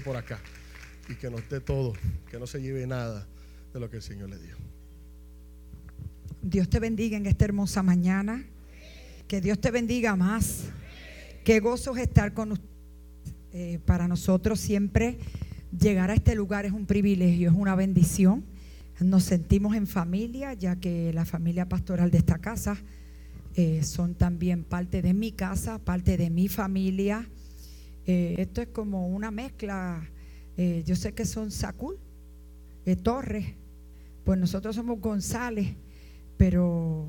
por acá y que nos dé todo, que no se lleve nada de lo que el Señor le dio. Dios te bendiga en esta hermosa mañana. Que Dios te bendiga más. Qué gozo es estar con usted. Eh, para nosotros siempre llegar a este lugar es un privilegio, es una bendición. Nos sentimos en familia, ya que la familia pastoral de esta casa eh, son también parte de mi casa, parte de mi familia. Eh, esto es como una mezcla. Eh, yo sé que son Sacul, Torres, pues nosotros somos González, pero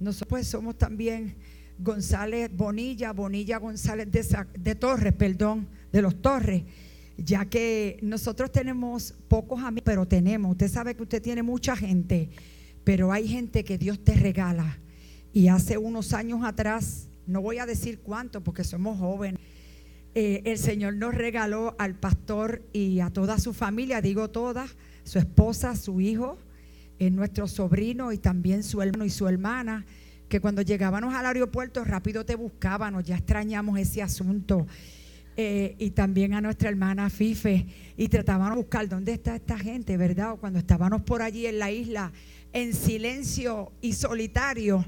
nosotros pues somos también González Bonilla, Bonilla González de, de Torres, perdón, de los Torres ya que nosotros tenemos pocos amigos, pero tenemos, usted sabe que usted tiene mucha gente, pero hay gente que Dios te regala. Y hace unos años atrás, no voy a decir cuánto porque somos jóvenes, eh, el Señor nos regaló al pastor y a toda su familia, digo toda, su esposa, su hijo, eh, nuestro sobrino y también su hermano y su hermana, que cuando llegábamos al aeropuerto rápido te buscábamos, ya extrañamos ese asunto. Eh, y también a nuestra hermana Fife, y tratábamos de buscar dónde está esta gente, ¿verdad? cuando estábamos por allí en la isla, en silencio y solitario,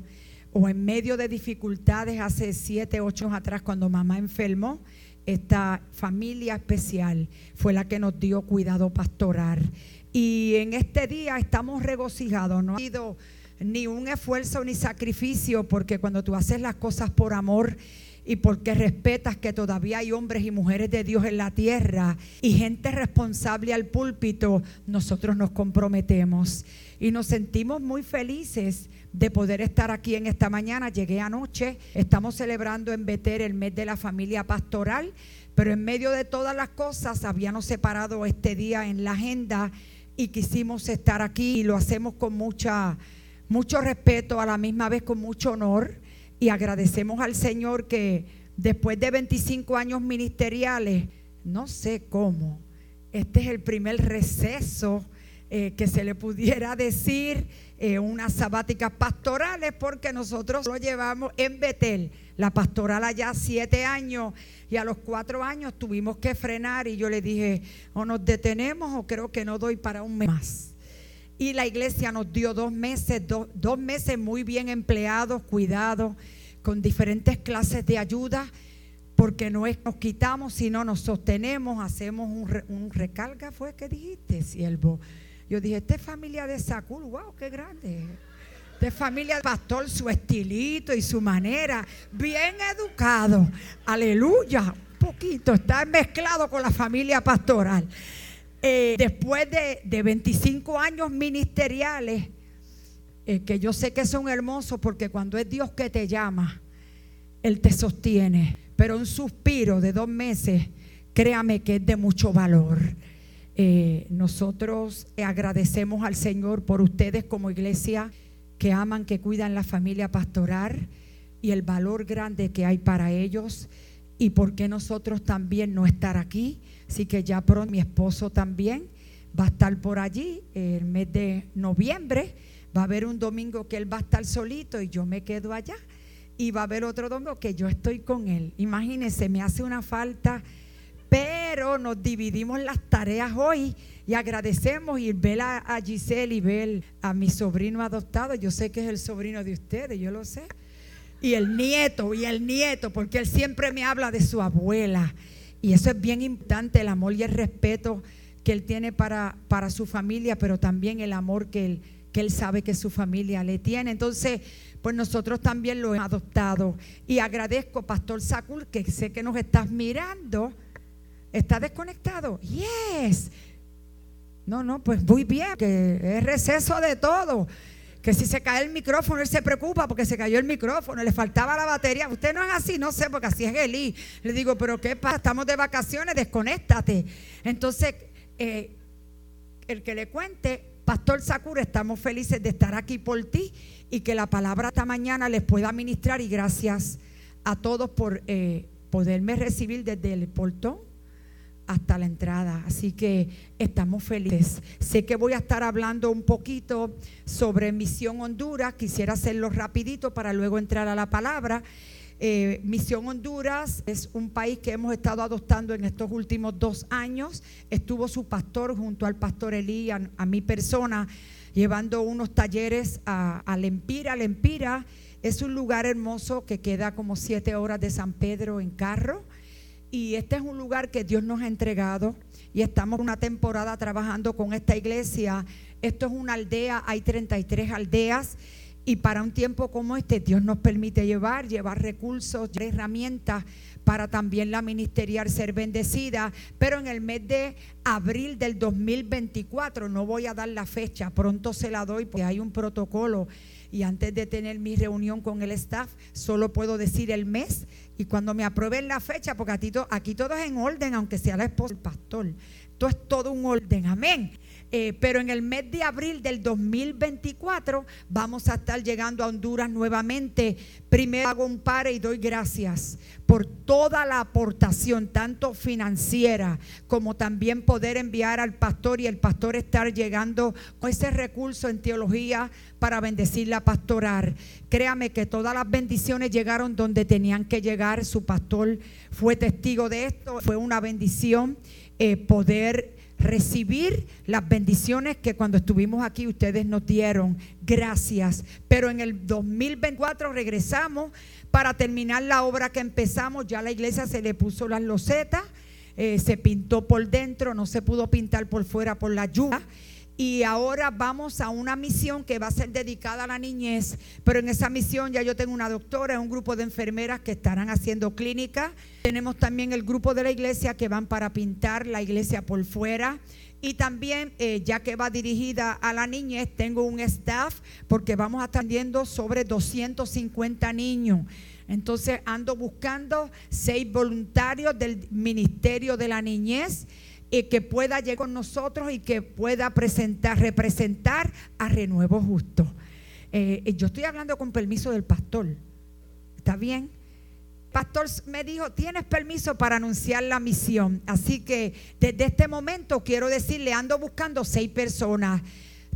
o en medio de dificultades hace siete, ocho años atrás, cuando mamá enfermó, esta familia especial fue la que nos dio cuidado pastoral. Y en este día estamos regocijados, no ha sido ni un esfuerzo ni sacrificio, porque cuando tú haces las cosas por amor, y porque respetas que todavía hay hombres y mujeres de Dios en la tierra y gente responsable al púlpito, nosotros nos comprometemos y nos sentimos muy felices de poder estar aquí en esta mañana. Llegué anoche, estamos celebrando en Beter el mes de la familia pastoral, pero en medio de todas las cosas habíamos separado este día en la agenda y quisimos estar aquí y lo hacemos con mucha mucho respeto, a la misma vez con mucho honor y agradecemos al Señor que después de 25 años ministeriales, no sé cómo, este es el primer receso eh, que se le pudiera decir, eh, unas sabáticas pastorales, porque nosotros lo llevamos en Betel, la pastoral allá siete años, y a los cuatro años tuvimos que frenar y yo le dije, o nos detenemos o creo que no doy para un mes más. Y la iglesia nos dio dos meses, dos meses muy bien empleados, cuidados, con diferentes clases de ayuda, porque no es nos quitamos, sino nos sostenemos, hacemos un, recarga, fue que dijiste, siervo. Yo dije, esta es familia de Sacul, wow, qué grande. Esta es familia de pastor, su estilito y su manera, bien educado. Aleluya, un poquito, está mezclado con la familia pastoral. Eh, después de, 25 años ministeriales, eh, que yo sé que son hermosos porque cuando es Dios que te llama, Él te sostiene. Pero un suspiro de dos meses, créame que es de mucho valor. Eh, nosotros agradecemos al Señor por ustedes como iglesia que aman, que cuidan la familia pastoral y el valor grande que hay para ellos y por qué nosotros también no estar aquí Así que ya pronto mi esposo también va a estar por allí el mes de noviembre. Va a haber un domingo que él va a estar solito y yo me quedo allá. Y va a haber otro domingo que yo estoy con él. Imagínense, me hace una falta, pero nos dividimos las tareas hoy y agradecemos y ver a, Giselle y ver a mi sobrino adoptado. Yo sé que es el sobrino de ustedes, yo lo sé. Y el nieto, y el nieto, porque él siempre me habla de su abuela y eso es bien importante, el amor y el respeto que él tiene para, para su familia, pero también el amor que él, que él sabe que su familia le tiene. Entonces, pues nosotros también lo hemos adoptado. Y agradezco, Pastor Sacul, que sé que nos estás mirando. ¿Está desconectado? Yes. No, no, pues muy bien, que es receso de todo que si se cae el micrófono, él se preocupa porque se cayó el micrófono, le faltaba la batería. Usted no es así, no sé, porque así es Eli. Le digo, pero ¿qué pasa? Estamos de vacaciones, desconéctate. Entonces, eh, el que le cuente, Pastor Sakura, estamos felices de estar aquí por ti y que la palabra esta mañana les pueda ministrar y gracias a todos por eh, poderme recibir desde el portón hasta la entrada. Así que estamos felices. Sé que voy a estar hablando un poquito sobre Misión Honduras. Quisiera hacerlo rapidito para luego entrar a la palabra. Eh, Misión Honduras es un país que hemos estado adoptando en estos últimos dos años. Estuvo su pastor junto al pastor Elí, a, mi persona, llevando unos talleres a, a Lempira. Lempira es un lugar hermoso que queda como siete horas de San Pedro en carro. Y este es un lugar que Dios nos ha entregado y estamos una temporada trabajando con esta iglesia. Esto es una aldea, hay 33 aldeas y para un tiempo como este, Dios nos permite llevar, llevar recursos, herramientas para también la ministerial ser bendecida. Pero en el mes de abril del 2024, no voy a dar la fecha, pronto se la doy porque hay un protocolo. Y antes de tener mi reunión con el staff, solo puedo decir el mes. Y cuando me aprueben la fecha, porque aquí, aquí todo es en orden, aunque sea la esposa del pastor. Esto es todo un orden. Amén. Eh, pero en el mes de abril del 2024 vamos a estar llegando a Honduras nuevamente. Primero hago un pare y doy gracias por toda la aportación, tanto financiera como también poder enviar al pastor y el pastor estar llegando con ese recurso en teología para bendecirla pastoral. Créame que todas las bendiciones llegaron donde tenían que llegar. Su pastor fue testigo de esto. Fue una bendición eh, poder recibir las bendiciones que cuando estuvimos aquí ustedes nos dieron. Gracias. Pero en el 2024 regresamos para terminar la obra que empezamos. Ya la iglesia se le puso las losetas, eh, se pintó por dentro, no se pudo pintar por fuera por la lluvia. Y ahora vamos a una misión que va a ser dedicada a la niñez, pero en esa misión ya yo tengo una doctora, un grupo de enfermeras que estarán haciendo clínica. Tenemos también el grupo de la iglesia que van para pintar la iglesia por fuera. Y también, eh, ya que va dirigida a la niñez, tengo un staff porque vamos atendiendo sobre 250 niños. Entonces ando buscando seis voluntarios del Ministerio de la Niñez que pueda llegar con nosotros y que pueda presentar, representar a Renuevo Justo. Eh, yo estoy hablando con permiso del pastor. ¿Está bien? pastor me dijo, tienes permiso para anunciar la misión. Así que desde este momento quiero decirle, ando buscando seis personas,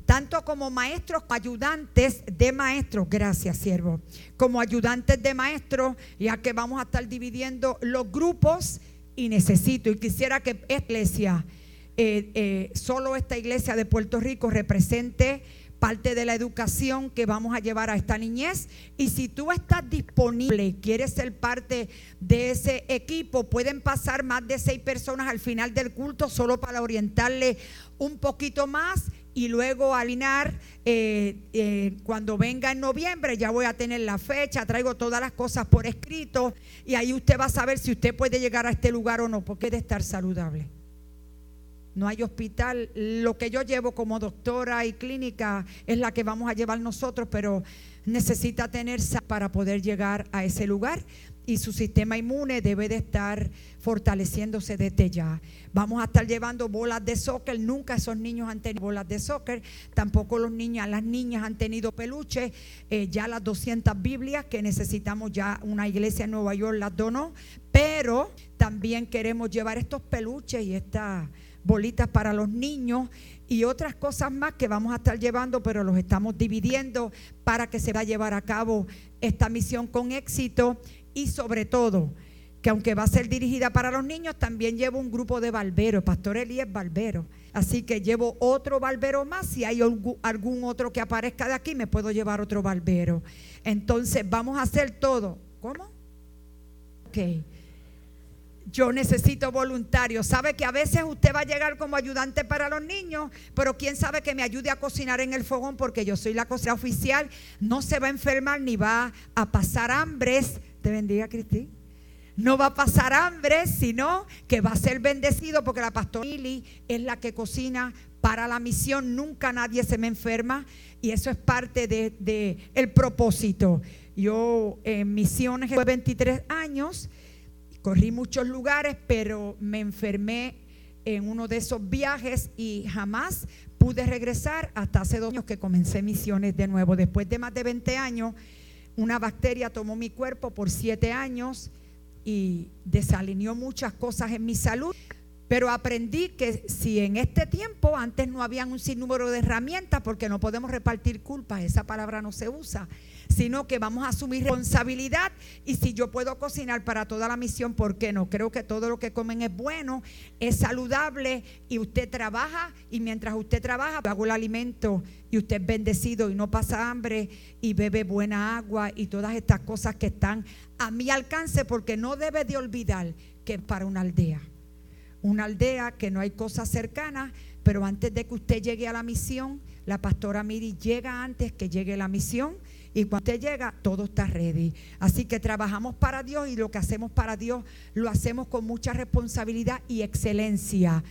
tanto como maestros, ayudantes de maestros, gracias siervo, como ayudantes de maestros, ya que vamos a estar dividiendo los grupos y necesito y quisiera que iglesia, eh, eh, solo esta iglesia de Puerto Rico represente parte de la educación que vamos a llevar a esta niñez. Y si tú estás disponible, quieres ser parte de ese equipo, pueden pasar más de seis personas al final del culto solo para orientarle un poquito más y luego alinear eh, eh, cuando venga en noviembre ya voy a tener la fecha, traigo todas las cosas por escrito y ahí usted va a saber si usted puede llegar a este lugar o no, porque de estar saludable. No hay hospital. Lo que yo llevo como doctora y clínica es la que vamos a llevar nosotros, pero necesita tener para poder llegar a ese lugar y su sistema inmune debe de estar fortaleciéndose desde ya. Vamos a estar llevando bolas de soccer. Nunca esos niños han tenido bolas de soccer. Tampoco los niños, las niñas han tenido peluche. Eh, ya las 200 Biblias que necesitamos ya una iglesia en Nueva York las donó. Pero también queremos llevar estos peluches y estas bolitas para los niños y otras cosas más que vamos a estar llevando, pero los estamos dividiendo para que se va a llevar a cabo esta misión con éxito y sobre todo que aunque va a ser dirigida para los niños, también llevo un grupo de barberos. Pastor Eli es barbero. Así que llevo otro barbero más. Si hay algún otro que aparezca de aquí, me puedo llevar otro barbero. Entonces vamos a hacer todo. ¿Cómo? Ok. Yo necesito voluntarios. Sabe que a veces usted va a llegar como ayudante para los niños, pero quién sabe que me ayude a cocinar en el fogón porque yo soy la cocina oficial. No se va a enfermar ni va a pasar hambres te bendiga, Cristi. No va a pasar hambre, sino que va a ser bendecido porque la pastora Lili es la que cocina para la misión. Nunca nadie se me enferma y eso es parte del de, el propósito. Yo en misiones de 23 años, corrí muchos lugares, pero me enfermé en uno de esos viajes y jamás pude regresar hasta hace dos años que comencé misiones de nuevo. Después de más de 20 años una bacteria tomó mi cuerpo por siete años y desalineó muchas cosas en mi salud. Pero aprendí que si en este tiempo antes no habían un sinnúmero de herramientas, porque no podemos repartir culpas, esa palabra no se usa, sino que vamos a asumir responsabilidad y si yo puedo cocinar para toda la misión, ¿por qué no? Creo que todo lo que comen es bueno, es saludable y usted trabaja y mientras usted trabaja, hago el alimento y usted es bendecido y no pasa hambre y bebe buena agua y todas estas cosas que están a mi alcance porque no debe de olvidar que es para una aldea una aldea que no hay cosas cercanas, pero antes de que usted llegue a la misión, la pastora Miri llega antes que llegue la misión y cuando usted llega, todo está ready. Así que trabajamos para Dios y lo que hacemos para Dios lo hacemos con mucha responsabilidad y excelencia.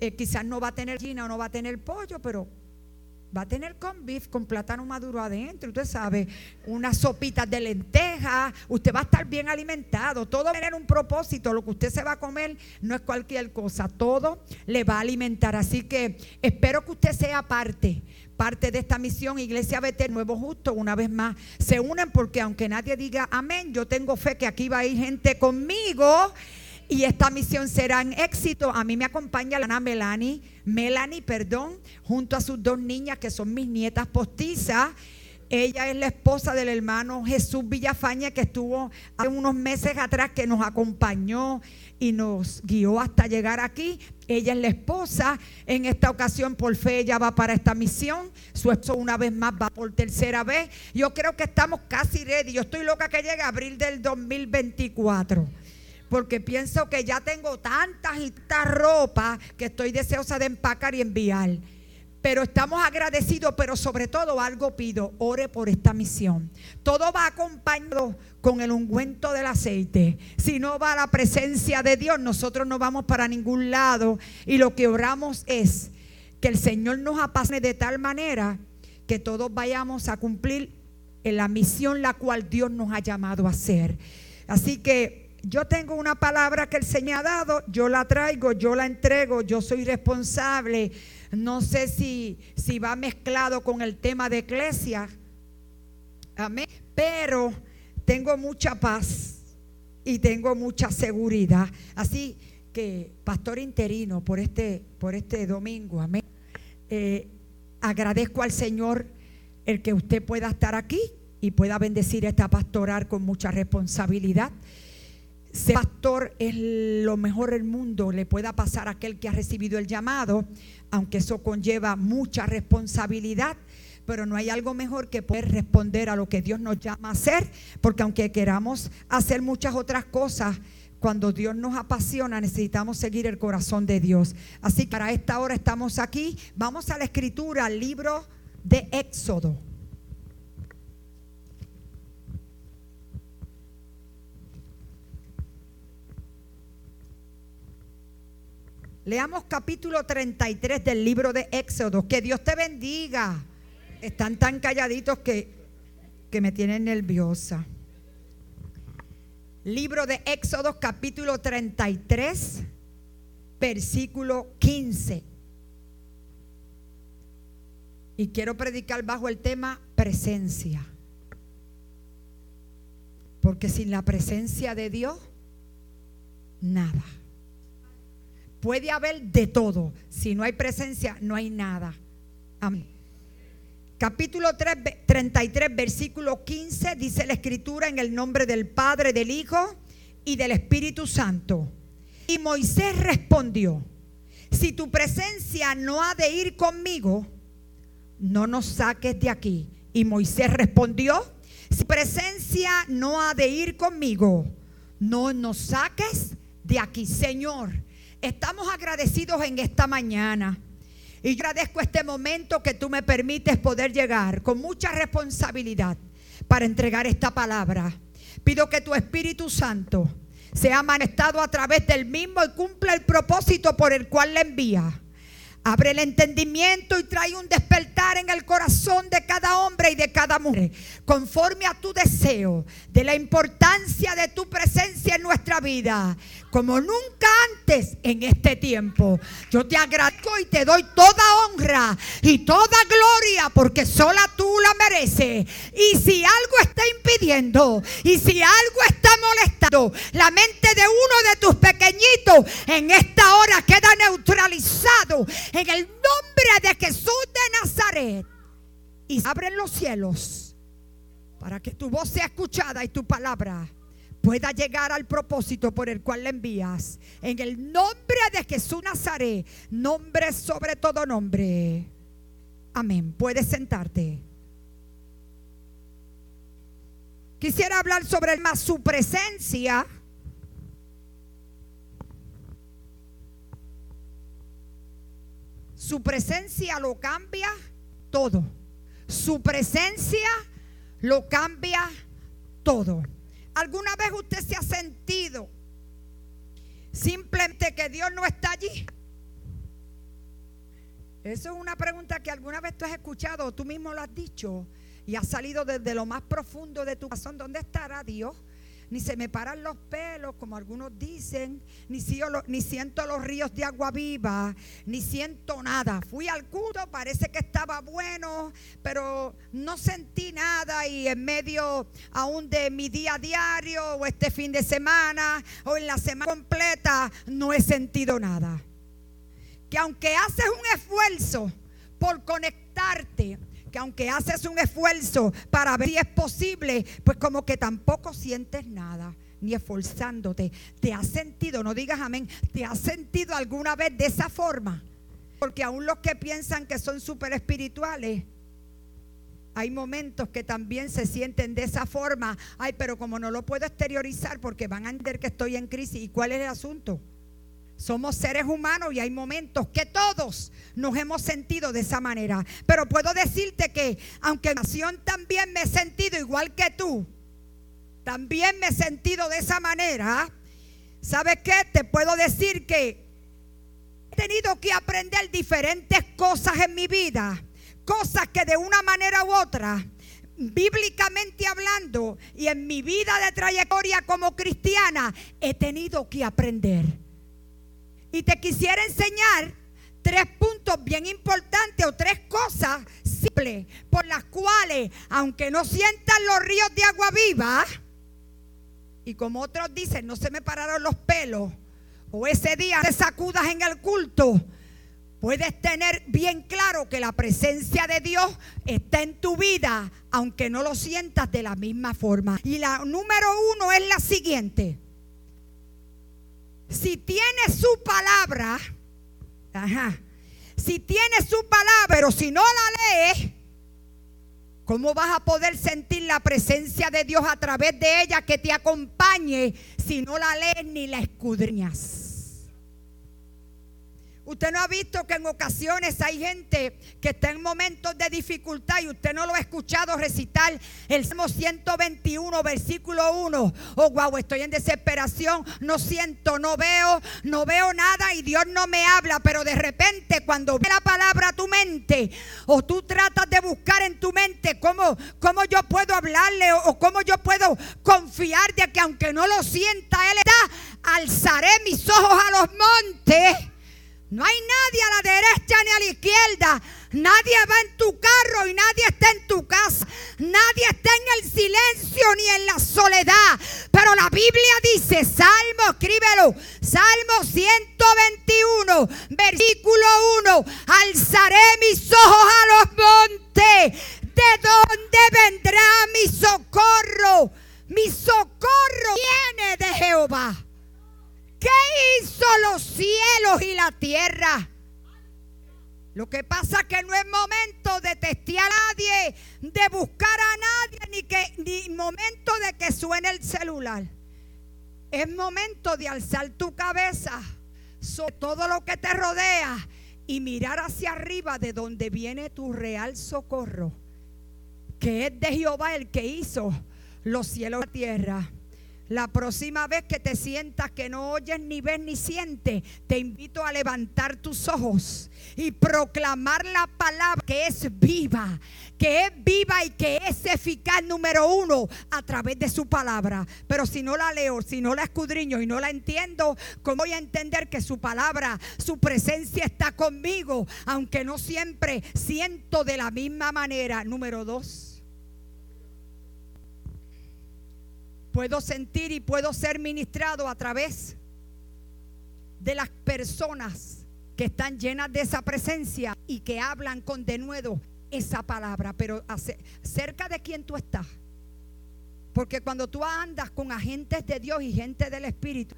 Eh, quizás no va a tener gina o no va a tener pollo, pero Va a tener con beef, con plátano maduro adentro, usted sabe, unas sopitas de lenteja, usted va a estar bien alimentado, todo va a tener un propósito, lo que usted se va a comer no es cualquier cosa, todo le va a alimentar. Así que espero que usted sea parte, parte de esta misión, Iglesia Betel Nuevo Justo, una vez más, se unen porque aunque nadie diga amén, yo tengo fe que aquí va a ir gente conmigo y esta misión será en éxito. A mí me acompaña la Melanie, Melanie, perdón, junto a sus dos niñas que son mis nietas postizas. Ella es la esposa del hermano Jesús Villafaña que estuvo hace unos meses atrás que nos acompañó y nos guió hasta llegar aquí. Ella es la esposa. En esta ocasión, por fe, ella va para esta misión. Su esposo una vez más va por tercera vez. Yo creo que estamos casi ready. Yo estoy loca que llegue abril del 2024 porque pienso que ya tengo tantas y tantas ropa que estoy deseosa de empacar y enviar. Pero estamos agradecidos, pero sobre todo algo pido, ore por esta misión. Todo va acompañado con el ungüento del aceite. Si no va la presencia de Dios, nosotros no vamos para ningún lado. Y lo que oramos es que el Señor nos apasione de tal manera que todos vayamos a cumplir en la misión la cual Dios nos ha llamado a hacer. Así que yo tengo una palabra que el Señor ha dado, yo la traigo, yo la entrego, yo soy responsable. No sé si, si va mezclado con el tema de iglesia. Amén. Pero tengo mucha paz y tengo mucha seguridad. Así que, pastor interino, por este, por este domingo, amén. Eh, agradezco al Señor el que usted pueda estar aquí y pueda bendecir esta pastoral con mucha responsabilidad. Ser pastor es lo mejor del mundo, le pueda pasar a aquel que ha recibido el llamado, aunque eso conlleva mucha responsabilidad, pero no hay algo mejor que poder responder a lo que Dios nos llama a hacer, porque aunque queramos hacer muchas otras cosas, cuando Dios nos apasiona necesitamos seguir el corazón de Dios. Así que para esta hora estamos aquí, vamos a la escritura, al libro de Éxodo. Leamos capítulo 33 del libro de Éxodo. Que Dios te bendiga. Están tan calladitos que, que me tienen nerviosa. Libro de Éxodo capítulo 33, versículo 15. Y quiero predicar bajo el tema presencia. Porque sin la presencia de Dios, nada. Puede haber de todo. Si no hay presencia, no hay nada. Amén. Capítulo 3, 33, versículo 15, dice la escritura en el nombre del Padre, del Hijo y del Espíritu Santo. Y Moisés respondió, si tu presencia no ha de ir conmigo, no nos saques de aquí. Y Moisés respondió, si presencia no ha de ir conmigo, no nos saques de aquí, Señor. Estamos agradecidos en esta mañana. Y agradezco este momento que tú me permites poder llegar con mucha responsabilidad para entregar esta palabra. Pido que tu Espíritu Santo sea manifestado a través del mismo y cumpla el propósito por el cual le envía. Abre el entendimiento y trae un despertar en el corazón de cada hombre y de cada mujer, conforme a tu deseo, de la importancia de tu presencia en nuestra vida, como nunca antes en este tiempo. Yo te agradezco y te doy toda honra y toda gloria porque sola tú la mereces. Y si algo está impidiendo y si algo está molestando la mente de uno de tus pequeñitos, en esta hora queda neutralizado en el nombre de Jesús de Nazaret. Y abren los cielos para que tu voz sea escuchada y tu palabra pueda llegar al propósito por el cual le envías. En el nombre de Jesús Nazaret, nombre sobre todo nombre. Amén. Puedes sentarte. Quisiera hablar sobre el más su presencia. Su presencia lo cambia todo. Su presencia lo cambia todo. ¿Alguna vez usted se ha sentido simplemente que Dios no está allí? Eso es una pregunta que alguna vez tú has escuchado tú mismo lo has dicho y ha salido desde lo más profundo de tu corazón. ¿Dónde estará Dios? Ni se me paran los pelos, como algunos dicen, ni, ni siento los ríos de agua viva, ni siento nada. Fui al culto, parece que estaba bueno, pero no sentí nada y en medio aún de mi día diario o este fin de semana o en la semana completa no he sentido nada. Que aunque haces un esfuerzo por conectarte, que aunque haces un esfuerzo para ver si es posible, pues como que tampoco sientes nada, ni esforzándote. ¿Te has sentido, no digas amén, te has sentido alguna vez de esa forma? Porque aún los que piensan que son súper espirituales, hay momentos que también se sienten de esa forma. Ay, pero como no lo puedo exteriorizar porque van a entender que estoy en crisis. ¿Y cuál es el asunto? Somos seres humanos y hay momentos que todos nos hemos sentido de esa manera. Pero puedo decirte que aunque nación también me he sentido igual que tú, también me he sentido de esa manera. ¿Sabes qué? Te puedo decir que he tenido que aprender diferentes cosas en mi vida. Cosas que de una manera u otra bíblicamente hablando y en mi vida de trayectoria como cristiana he tenido que aprender. Y te quisiera enseñar tres puntos bien importantes o tres cosas simples por las cuales, aunque no sientan los ríos de agua viva, y como otros dicen, no se me pararon los pelos, o ese día te sacudas en el culto, puedes tener bien claro que la presencia de Dios está en tu vida, aunque no lo sientas de la misma forma. Y la número uno es la siguiente si tiene su palabra, si tiene su palabra, pero si no la lee, ¿cómo vas a poder sentir la presencia de Dios a través de ella que te acompañe si no la lees ni la escudriñas? Usted no ha visto que en ocasiones hay gente que está en momentos de dificultad y usted no lo ha escuchado recitar el Salmo 121, versículo 1. Oh, wow, estoy en desesperación, no siento, no veo, no veo nada y Dios no me habla. Pero de repente, cuando ve la palabra a tu mente, o tú tratas de buscar en tu mente cómo, cómo yo puedo hablarle o, o cómo yo puedo confiar de que aunque no lo sienta, Él está, alzaré mis ojos a los montes no hay nadie a la derecha ni a la izquierda. Nadie va en tu carro y nadie está en tu casa. Nadie está en el silencio ni en la soledad. Pero la Biblia dice, Salmo, escríbelo, Salmo 121, versículo 1, alzaré mis ojos a los montes. ¿De dónde vendrá mi socorro? Mi socorro viene de Jehová ¿Qué hizo los cielos y la tierra? Lo que pasa es que no es momento de testear a nadie, de buscar a nadie, ni, que, ni momento de que suene el celular. Es momento de alzar tu cabeza sobre todo lo que te rodea y mirar hacia arriba de donde viene tu real socorro, que es de Jehová el que hizo los cielos y la tierra. La próxima vez que te sientas que no oyes, ni ves, ni sientes, te invito a levantar tus ojos y proclamar la palabra que es viva, que es viva y que es eficaz número uno a través de su palabra. Pero si no la leo, si no la escudriño y no la entiendo, ¿cómo voy a entender que su palabra, su presencia está conmigo? Aunque no siempre siento de la misma manera. Número dos. Puedo sentir y puedo ser ministrado a través de las personas que están llenas de esa presencia y que hablan con denuedo esa palabra, pero cerca de quien tú estás. Porque cuando tú andas con agentes de Dios y gente del Espíritu,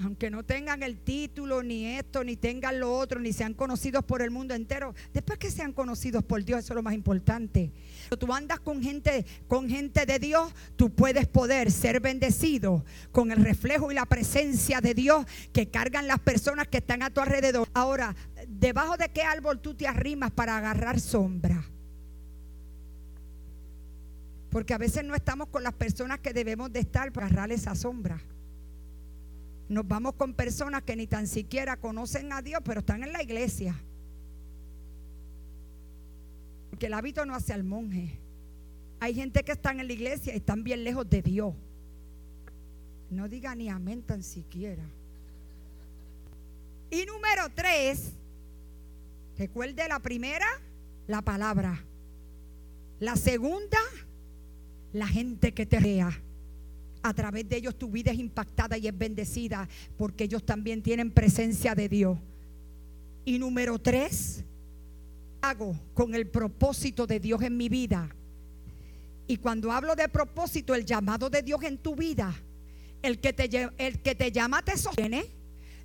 aunque no tengan el título, ni esto, ni tengan lo otro, ni sean conocidos por el mundo entero, después que sean conocidos por Dios, eso es lo más importante. Cuando tú andas con gente, con gente de Dios, tú puedes poder ser bendecido con el reflejo y la presencia de Dios que cargan las personas que están a tu alrededor. Ahora, ¿debajo de qué árbol tú te arrimas para agarrar sombra? Porque a veces no estamos con las personas que debemos de estar para agarrar esa sombra. Nos vamos con personas que ni tan siquiera conocen a Dios, pero están en la iglesia. Porque el hábito no hace al monje. Hay gente que están en la iglesia y están bien lejos de Dios. No diga ni amén tan siquiera. Y número tres, recuerde la primera, la palabra. La segunda, la gente que te vea a través de ellos tu vida es impactada y es bendecida porque ellos también tienen presencia de Dios. Y número tres, hago con el propósito de Dios en mi vida. Y cuando hablo de propósito, el llamado de Dios en tu vida, el que te, el que te llama te sostiene.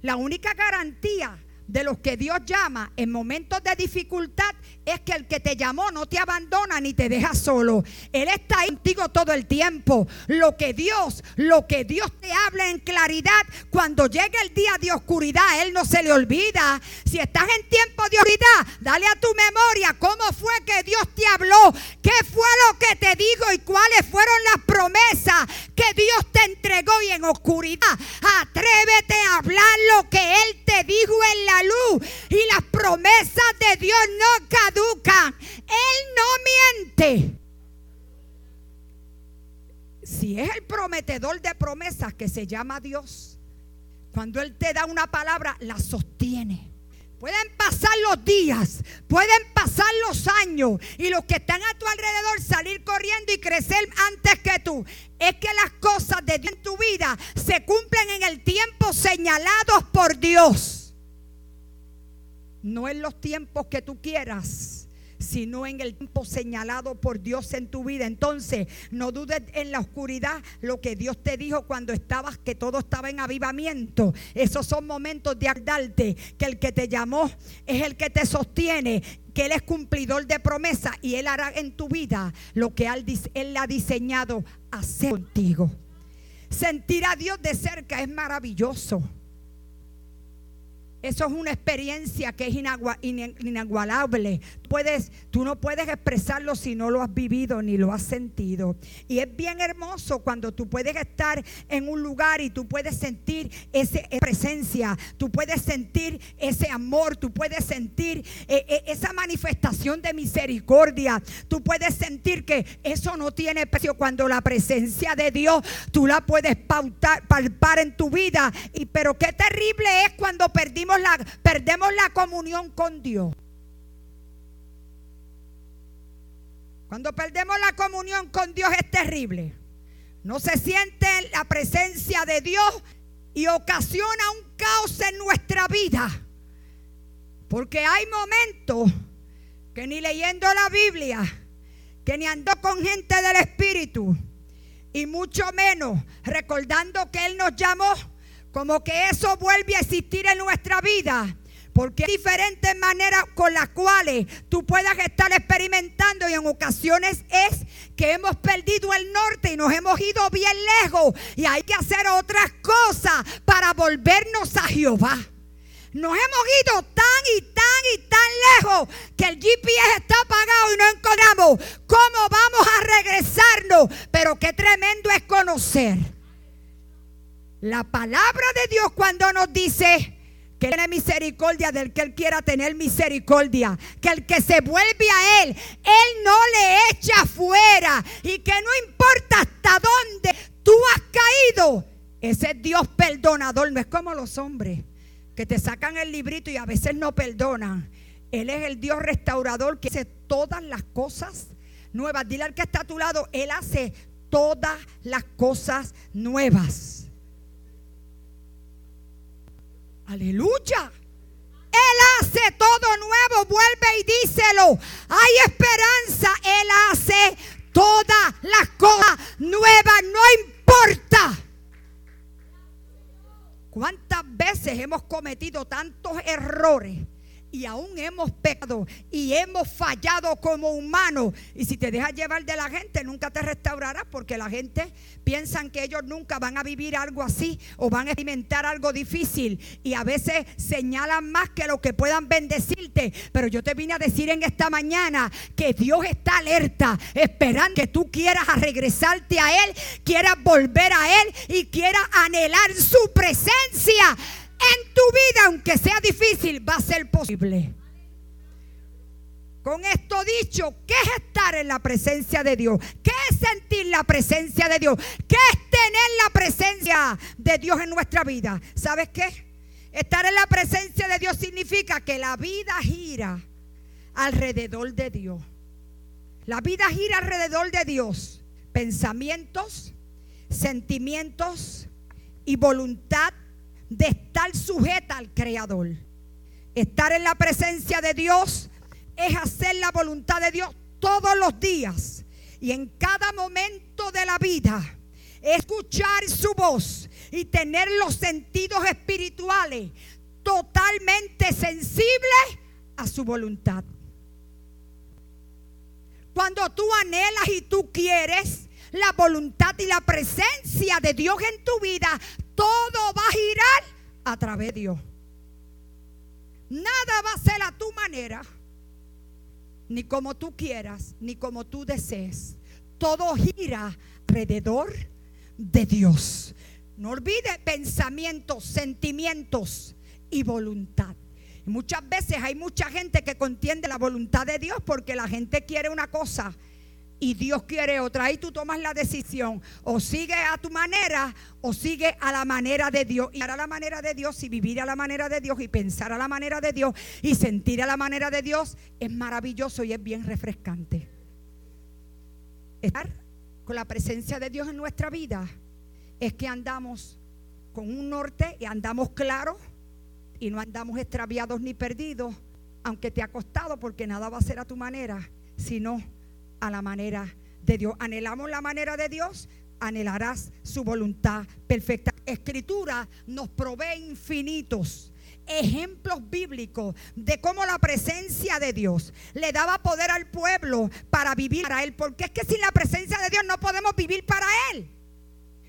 La única garantía de los que Dios llama en momentos de dificultad es que el que te llamó no te abandona ni te deja solo. Él está ahí contigo todo el tiempo. Lo que Dios, lo que Dios te habla en claridad, cuando llegue el día de oscuridad, Él no se le olvida. Si estás en tiempo de oscuridad, dale a tu memoria cómo fue que Dios te habló, qué fue lo que te dijo y cuáles fueron las promesas que Dios te entregó y en oscuridad. Atrévete a hablar lo que Él te dijo en la y las promesas de Dios no caducan. Él no miente. Si es el prometedor de promesas que se llama Dios, cuando Él te da una palabra, la sostiene. Pueden pasar los días, pueden pasar los años y los que están a tu alrededor salir corriendo y crecer antes que tú. Es que las cosas de Dios en tu vida se cumplen en el tiempo señalados por Dios no en los tiempos que tú quieras, sino en el tiempo señalado por Dios en tu vida. Entonces, no dudes en la oscuridad lo que Dios te dijo cuando estabas, que todo estaba en avivamiento. Esos son momentos de ardarte, que el que te llamó es el que te sostiene, que Él es cumplidor de promesa y Él hará en tu vida lo que Él, ha diseñado hacer contigo. Sentir a Dios de cerca es maravilloso. Eso es una experiencia que es inagualable. Puedes, tú no puedes expresarlo si no lo has vivido ni lo has sentido. Y es bien hermoso cuando tú puedes estar en un lugar y tú puedes sentir esa presencia, tú puedes sentir ese amor, tú puedes sentir eh, eh, esa manifestación de misericordia. Tú puedes sentir que eso no tiene precio cuando la presencia de Dios tú la puedes palpar en tu vida. Y pero qué terrible es cuando perdimos la, perdemos la comunión con Dios. Cuando perdemos la comunión con Dios es terrible. No se siente la presencia de Dios y ocasiona un caos en nuestra vida. Porque hay momentos que ni leyendo la Biblia, que ni ando con gente del Espíritu, y mucho menos recordando que Él nos llamó como que eso vuelve a existir en nuestra vida. Porque hay diferentes maneras con las cuales tú puedas estar experimentando y en ocasiones es que hemos perdido el norte y nos hemos ido bien lejos y hay que hacer otras cosas para volvernos a Jehová. Nos hemos ido tan y tan y tan lejos que el GPS está apagado y no logramos, cómo vamos a regresarnos. Pero qué tremendo es conocer la palabra de Dios cuando nos dice que tiene misericordia del que él quiera tener misericordia, que el que se vuelve a él, él no le echa fuera y que no importa hasta dónde tú has caído, ese Dios perdonador no es como los hombres que te sacan el librito y a veces no perdonan. Él es el Dios restaurador que hace todas las cosas nuevas. Dile al que está a tu lado, Él hace todas las cosas nuevas. Aleluya. Él hace todo nuevo, vuelve y díselo. Hay esperanza. Él hace todas las cosas nuevas, no importa. ¿Cuántas veces hemos cometido tantos errores? Y aún hemos pecado y hemos fallado como humanos. Y si te dejas llevar de la gente, nunca te restaurarás porque la gente piensa que ellos nunca van a vivir algo así o van a experimentar algo difícil. Y a veces señalan más que lo que puedan bendecirte. Pero yo te vine a decir en esta mañana que Dios está alerta, esperando que tú quieras regresarte a Él, quieras volver a Él y quieras anhelar su presencia en tu vida, aunque sea difícil, va a ser posible. Con esto dicho, ¿qué es estar en la presencia de Dios? ¿Qué es sentir la presencia de Dios? ¿Qué es tener la presencia de Dios en nuestra vida? ¿Sabes qué? Estar en la presencia de Dios significa que la vida gira alrededor de Dios. La vida gira alrededor de Dios. Pensamientos, sentimientos y voluntad de estar sujeta al Creador. Estar en la presencia de Dios es hacer la voluntad de Dios todos los días y en cada momento de la vida. Escuchar su voz y tener los sentidos espirituales totalmente sensibles a su voluntad. Cuando tú anhelas y tú quieres la voluntad y la presencia de Dios en tu vida, todo va a girar a través de Dios. Nada va a ser a tu manera, ni como tú quieras, ni como tú desees. Todo gira alrededor de Dios. No olvide pensamientos, sentimientos y voluntad. muchas veces hay mucha gente que contiende la voluntad de Dios porque la gente quiere una cosa y Dios quiere otra. Ahí tú tomas la decisión. O sigue a tu manera o sigue a la manera de Dios. Y a la manera de Dios y vivir a la manera de Dios y pensar a la manera de Dios y sentir a la manera de Dios es maravilloso y es bien refrescante. Estar con la presencia de Dios en nuestra vida es que andamos con un norte y andamos claros y no andamos extraviados ni perdidos, aunque te ha costado porque nada va a ser a tu manera, sino a la manera de Dios. Anhelamos la manera de Dios, anhelarás su voluntad perfecta. Escritura nos provee infinitos ejemplos bíblicos de cómo la presencia de Dios le daba poder al pueblo para vivir para Él. Porque es que sin la presencia de Dios no podemos vivir para Él.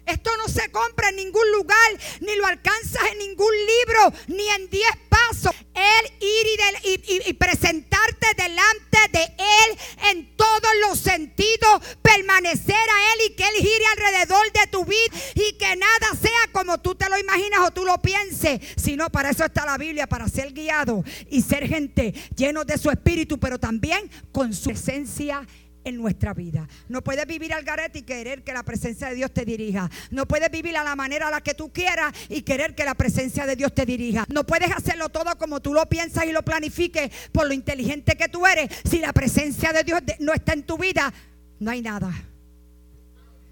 Esto no se compra en ningún lugar, ni lo alcanzas en ningún libro, ni en diez pasos. Él ir y, y, presentarte delante de Él en todos los sentidos, permanecer a Él y que Él gire alrededor de tu vida y que nada sea como tú te lo imaginas o tú lo pienses, sino para eso está la Biblia, para ser guiado y ser gente lleno de su espíritu, pero también con su esencia en nuestra vida. No puedes vivir al garete y querer que la presencia de Dios te dirija. No puedes vivir a la manera a la que tú quieras y querer que la presencia de Dios te dirija. No puedes hacerlo todo como tú lo piensas y lo planifiques por lo inteligente que tú eres. Si la presencia de Dios no está en tu vida, no hay nada.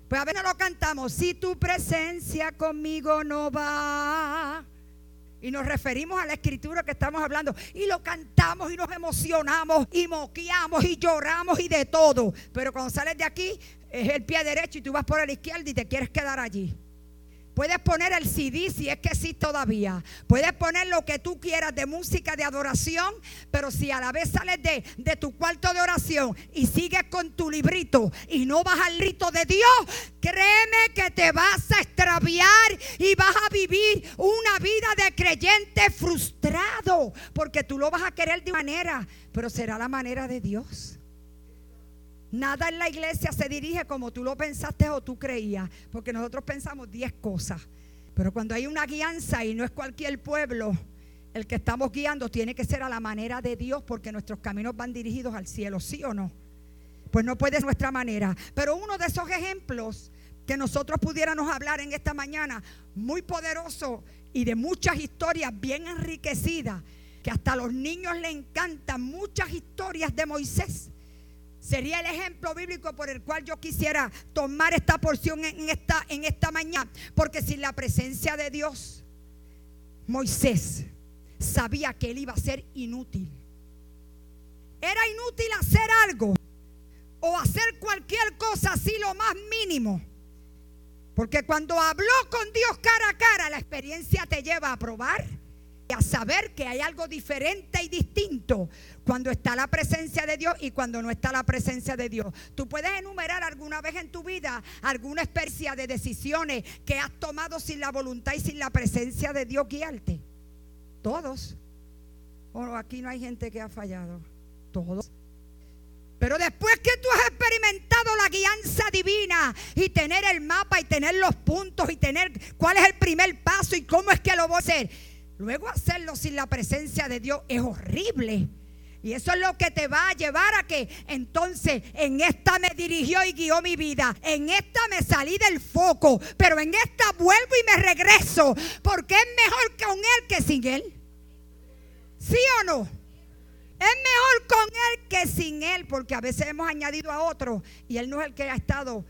Pues a ver, no lo cantamos. Si tu presencia conmigo no va. Y nos referimos a la escritura que estamos hablando. Y lo cantamos y nos emocionamos y moqueamos y lloramos y de todo. Pero cuando sales de aquí es el pie derecho y tú vas por el izquierdo y te quieres quedar allí. Puedes poner el CD si es que sí todavía. Puedes poner lo que tú quieras de música de adoración, pero si a la vez sales de, de, tu cuarto de oración y sigues con tu librito y no vas al rito de Dios, créeme que te vas a y vas a vivir una vida de creyente frustrado, porque tú lo vas a querer de manera, pero será la manera de Dios. Nada en la iglesia se dirige como tú lo pensaste o tú creías, porque nosotros pensamos 10 cosas. Pero cuando hay una guianza y no es cualquier pueblo, el que estamos guiando tiene que ser a la manera de Dios, porque nuestros caminos van dirigidos al cielo, ¿sí o no? Pues no puede ser nuestra manera. Pero uno de esos ejemplos que nosotros pudiéramos hablar en esta mañana, muy poderoso y de muchas historias bien enriquecidas, que hasta a los niños le encantan muchas historias de Moisés. Sería el ejemplo bíblico por el cual yo quisiera tomar esta porción en esta, en esta mañana. Porque sin la presencia de Dios, Moisés sabía que él iba a ser inútil. Era inútil hacer algo o hacer cualquier cosa así lo más mínimo. Porque cuando habló con Dios cara a cara, la experiencia te lleva a probar y a saber que hay algo diferente y distinto cuando está la presencia de Dios y cuando no está la presencia de Dios. Tú puedes enumerar alguna vez en tu vida alguna experiencia de decisiones que has tomado sin la voluntad y sin la presencia de Dios guiarte. Todos. Bueno, aquí no hay gente que ha fallado. Todos. Pero después que tú has experimentado la guianza divina y tener el mapa y tener los puntos y tener cuál es el primer paso y cómo es que lo voy a hacer, luego hacerlo sin la presencia de Dios es horrible. Y eso es lo que te va a llevar a que entonces en esta me dirigió y guió mi vida. En esta me salí del foco. Pero en esta vuelvo y me regreso. Porque es mejor con Él que sin Él. ¿Sí o no? Es mejor con Él que sin Él. Porque a veces hemos añadido a otro. Y Él no es el que ha estado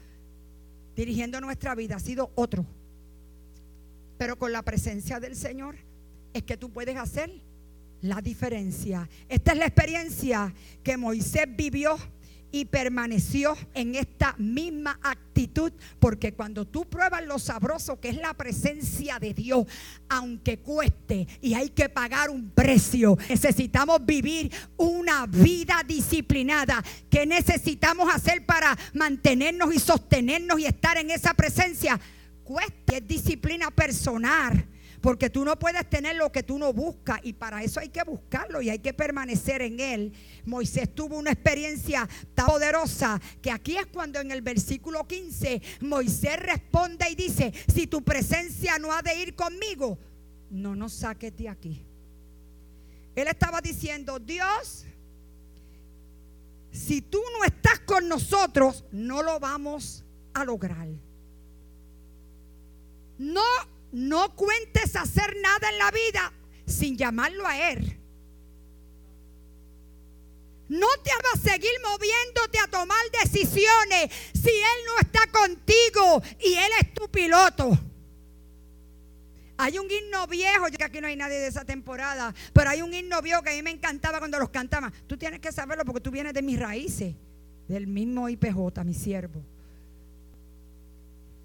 dirigiendo nuestra vida. Ha sido otro. Pero con la presencia del Señor es que tú puedes hacer la diferencia. Esta es la experiencia que Moisés vivió y permaneció en esta misma actitud, porque cuando tú pruebas lo sabroso que es la presencia de Dios, aunque cueste y hay que pagar un precio, necesitamos vivir una vida disciplinada. ¿Qué necesitamos hacer para mantenernos y sostenernos y estar en esa presencia? Cueste, es disciplina personal porque tú no puedes tener lo que tú no buscas y para eso hay que buscarlo y hay que permanecer en él. Moisés tuvo una experiencia tan poderosa que aquí es cuando en el versículo 15 Moisés responde y dice, si tu presencia no ha de ir conmigo, no nos saques de aquí. Él estaba diciendo, Dios, si tú no estás con nosotros, no lo vamos a lograr. No no cuentes hacer nada en la vida sin llamarlo a Él. No te vas a seguir moviéndote a tomar decisiones si Él no está contigo y Él es tu piloto. Hay un himno viejo, yo que aquí no hay nadie de esa temporada, pero hay un himno viejo que a mí me encantaba cuando los cantaban. Tú tienes que saberlo porque tú vienes de mis raíces, del mismo IPJ, mi siervo.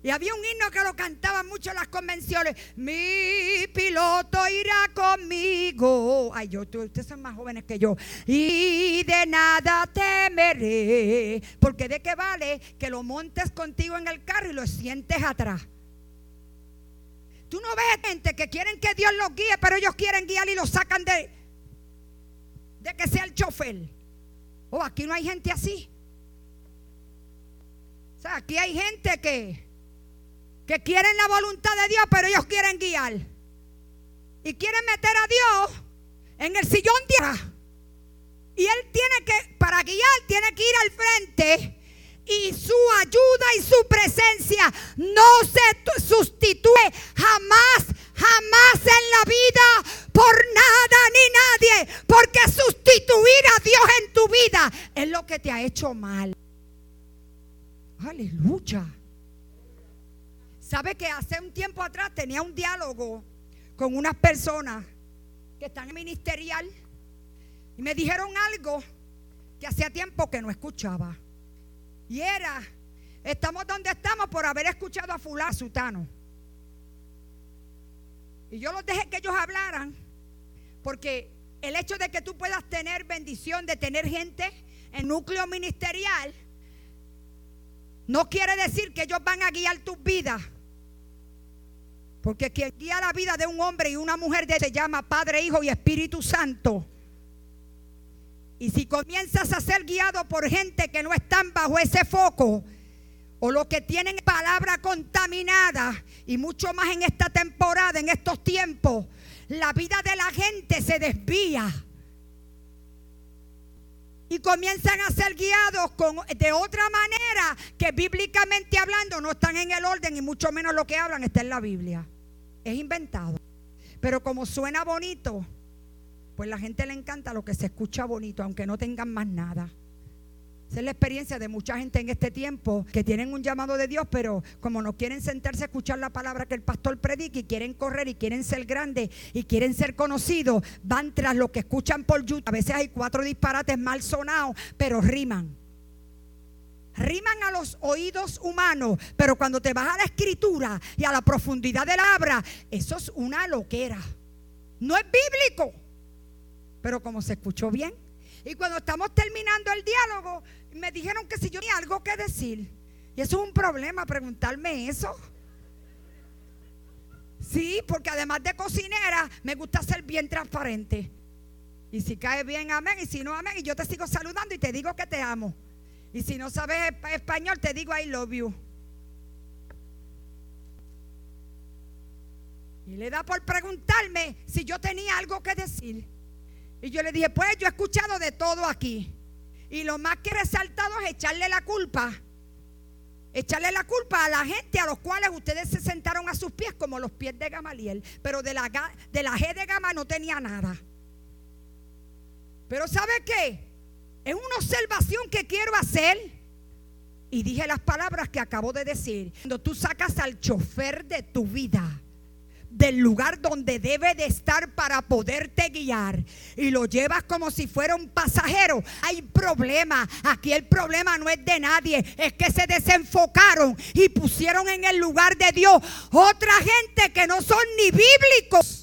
Y había un himno que lo cantaban mucho en las convenciones. Mi piloto irá conmigo. Ay, yo, ustedes son más jóvenes que yo. Y de nada temeré. Porque de qué vale que lo montes contigo en el carro y lo sientes atrás. Tú no ves gente que quieren que Dios los guíe, pero ellos quieren guiar y lo sacan de, de que sea el chofer. Oh, aquí no hay gente así. O sea, aquí hay gente que que quieren la voluntad de Dios, pero ellos quieren guiar. Y quieren meter a Dios en el sillón de Y él tiene que, para guiar, tiene que ir al frente. Y su ayuda y su presencia no se sustituye jamás, jamás en la vida por nada ni nadie. Porque sustituir a Dios en tu vida es lo que te ha hecho mal. Aleluya. ¿Sabe que hace un tiempo atrás tenía un diálogo con unas personas que están en ministerial y me dijeron algo que hacía tiempo que no escuchaba? Y era, estamos donde estamos por haber escuchado a fulano sutano. Y yo los dejé que ellos hablaran porque el hecho de que tú puedas tener bendición de tener gente en núcleo ministerial no quiere decir que ellos van a guiar tus vidas. Porque quien guía la vida de un hombre y una mujer se llama Padre, Hijo y Espíritu Santo. Y si comienzas a ser guiado por gente que no están bajo ese foco, o los que tienen palabra contaminada, y mucho más en esta temporada, en estos tiempos, la vida de la gente se desvía. Y comienzan a ser guiados con, de otra manera que bíblicamente hablando no están en el orden y mucho menos lo que hablan está en la Biblia. Es inventado. Pero como suena bonito, pues la gente le encanta lo que se escucha bonito, aunque no tengan más nada. Esa es la experiencia de mucha gente en este tiempo que tienen un llamado de Dios, pero como no quieren sentarse a escuchar la palabra que el pastor predica y quieren correr y quieren ser grandes y quieren ser conocidos, van tras lo que escuchan por YouTube. A veces hay cuatro disparates mal sonados, pero riman. Riman a los oídos humanos, pero cuando te vas a la escritura y a la profundidad de la obra, eso es una loquera. No es bíblico, pero como se escuchó bien. Y cuando estamos terminando el diálogo, me dijeron que si yo tenía algo que decir. Y eso es un problema, preguntarme eso. Sí, porque además de cocinera, me gusta ser bien transparente. Y si cae bien, amén. Y si no, amén. Y yo te sigo saludando y te digo que te amo. Y si no sabes español, te digo I love you. Y le da por preguntarme si yo tenía algo que decir. Y yo le dije, pues yo he escuchado de todo aquí. Y lo más que he resaltado es echarle la culpa. Echarle la culpa a la gente a los cuales ustedes se sentaron a sus pies como los pies de Gamaliel. Pero de la, de la G de Gama no tenía nada. Pero ¿sabe qué? Es una observación que quiero hacer. Y dije las palabras que acabo de decir. Cuando tú sacas al chofer de tu vida del lugar donde debe de estar para poderte guiar y lo llevas como si fuera un pasajero, hay problema. Aquí el problema no es de nadie, es que se desenfocaron y pusieron en el lugar de Dios otra gente que no son ni bíblicos.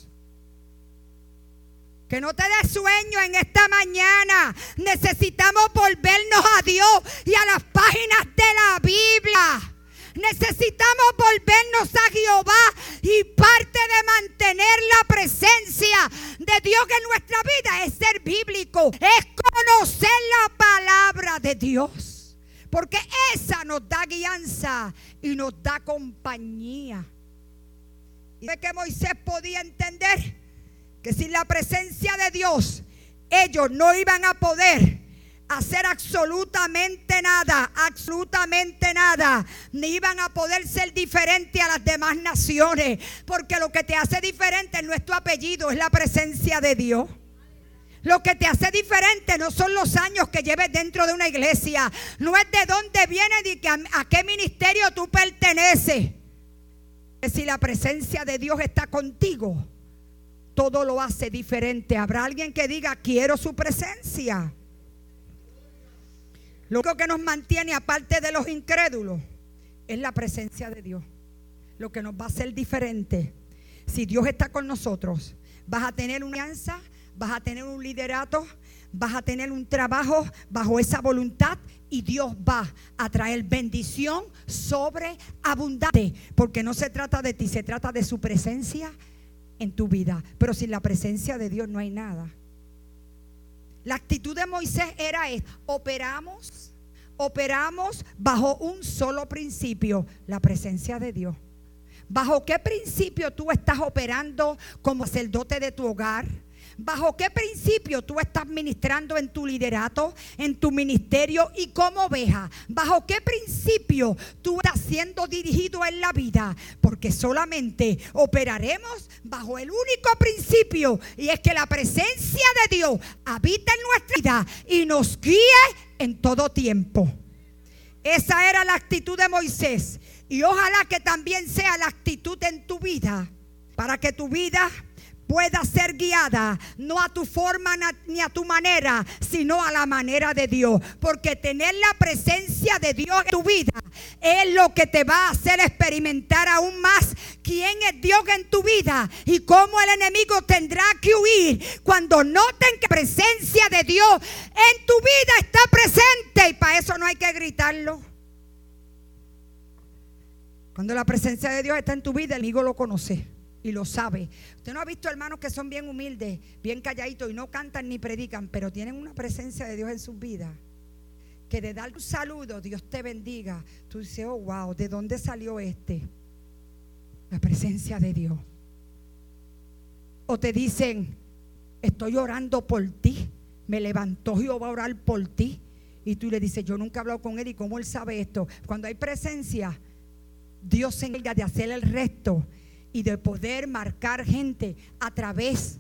Que no te dé sueño en esta mañana. Necesitamos volvernos a Dios y a las páginas de la Biblia. Necesitamos volvernos a Jehová y parte de mantener la presencia de Dios en nuestra vida es ser bíblico, es conocer la palabra de Dios. Porque esa nos da guianza y nos da compañía. Y de que Moisés podía entender que sin la presencia de Dios ellos no iban a poder hacer absolutamente nada, absolutamente nada. Ni iban a poder ser diferentes a las demás naciones. Porque lo que te hace diferente no es tu apellido, es la presencia de Dios. Lo que te hace diferente no son los años que lleves dentro de una iglesia. No es de dónde viene ni a, a qué ministerio tú perteneces. Si la presencia de Dios está contigo, todo lo hace diferente. Habrá alguien que diga, quiero su presencia. Lo único que nos mantiene aparte de los incrédulos es la presencia de Dios. Lo que nos va a hacer diferente. Si Dios está con nosotros, vas a tener una alianza, vas a tener un liderato, vas a tener un trabajo bajo esa voluntad y Dios va a traer bendición sobre abundante. Porque no se trata de ti, se trata de su presencia en tu vida. Pero sin la presencia de Dios no hay nada. La actitud de Moisés era. Operamos, operamos bajo un solo principio, la presencia de Dios. ¿Bajo qué principio tú estás operando como sacerdote de tu hogar? ¿Bajo qué principio tú estás ministrando en tu liderato, en tu ministerio y como oveja? ¿Bajo qué principio tú estás siendo dirigido en la vida? Porque solamente operaremos bajo el único principio y es que la presencia de Dios habita en nuestra vida y nos guíe en todo tiempo. Esa era la actitud de Moisés y ojalá que también sea la actitud en tu vida para que tu vida pueda ser guiada no a tu forma ni a tu manera, sino a la manera de Dios. Porque tener la presencia de Dios en tu vida es lo que te va a hacer experimentar aún más quién es Dios en tu vida y cómo el enemigo tendrá que huir cuando noten que la presencia de Dios en tu vida está presente y para eso no hay que gritarlo. Cuando la presencia de Dios está en tu vida, el enemigo lo conoce y lo sabe. Usted no ha visto hermanos que son bien humildes, bien calladitos y no cantan ni predican, pero tienen una presencia de Dios en sus vidas. Que de dar un saludo, Dios te bendiga. Tú dices, oh, wow, ¿de dónde salió este? La presencia de Dios. O te dicen, estoy orando por ti. Me levantó Jehová a orar por ti. Y tú le dices, yo nunca he hablado con él y cómo él sabe esto. Cuando hay presencia, Dios se encarga de hacer el resto y de poder marcar gente a través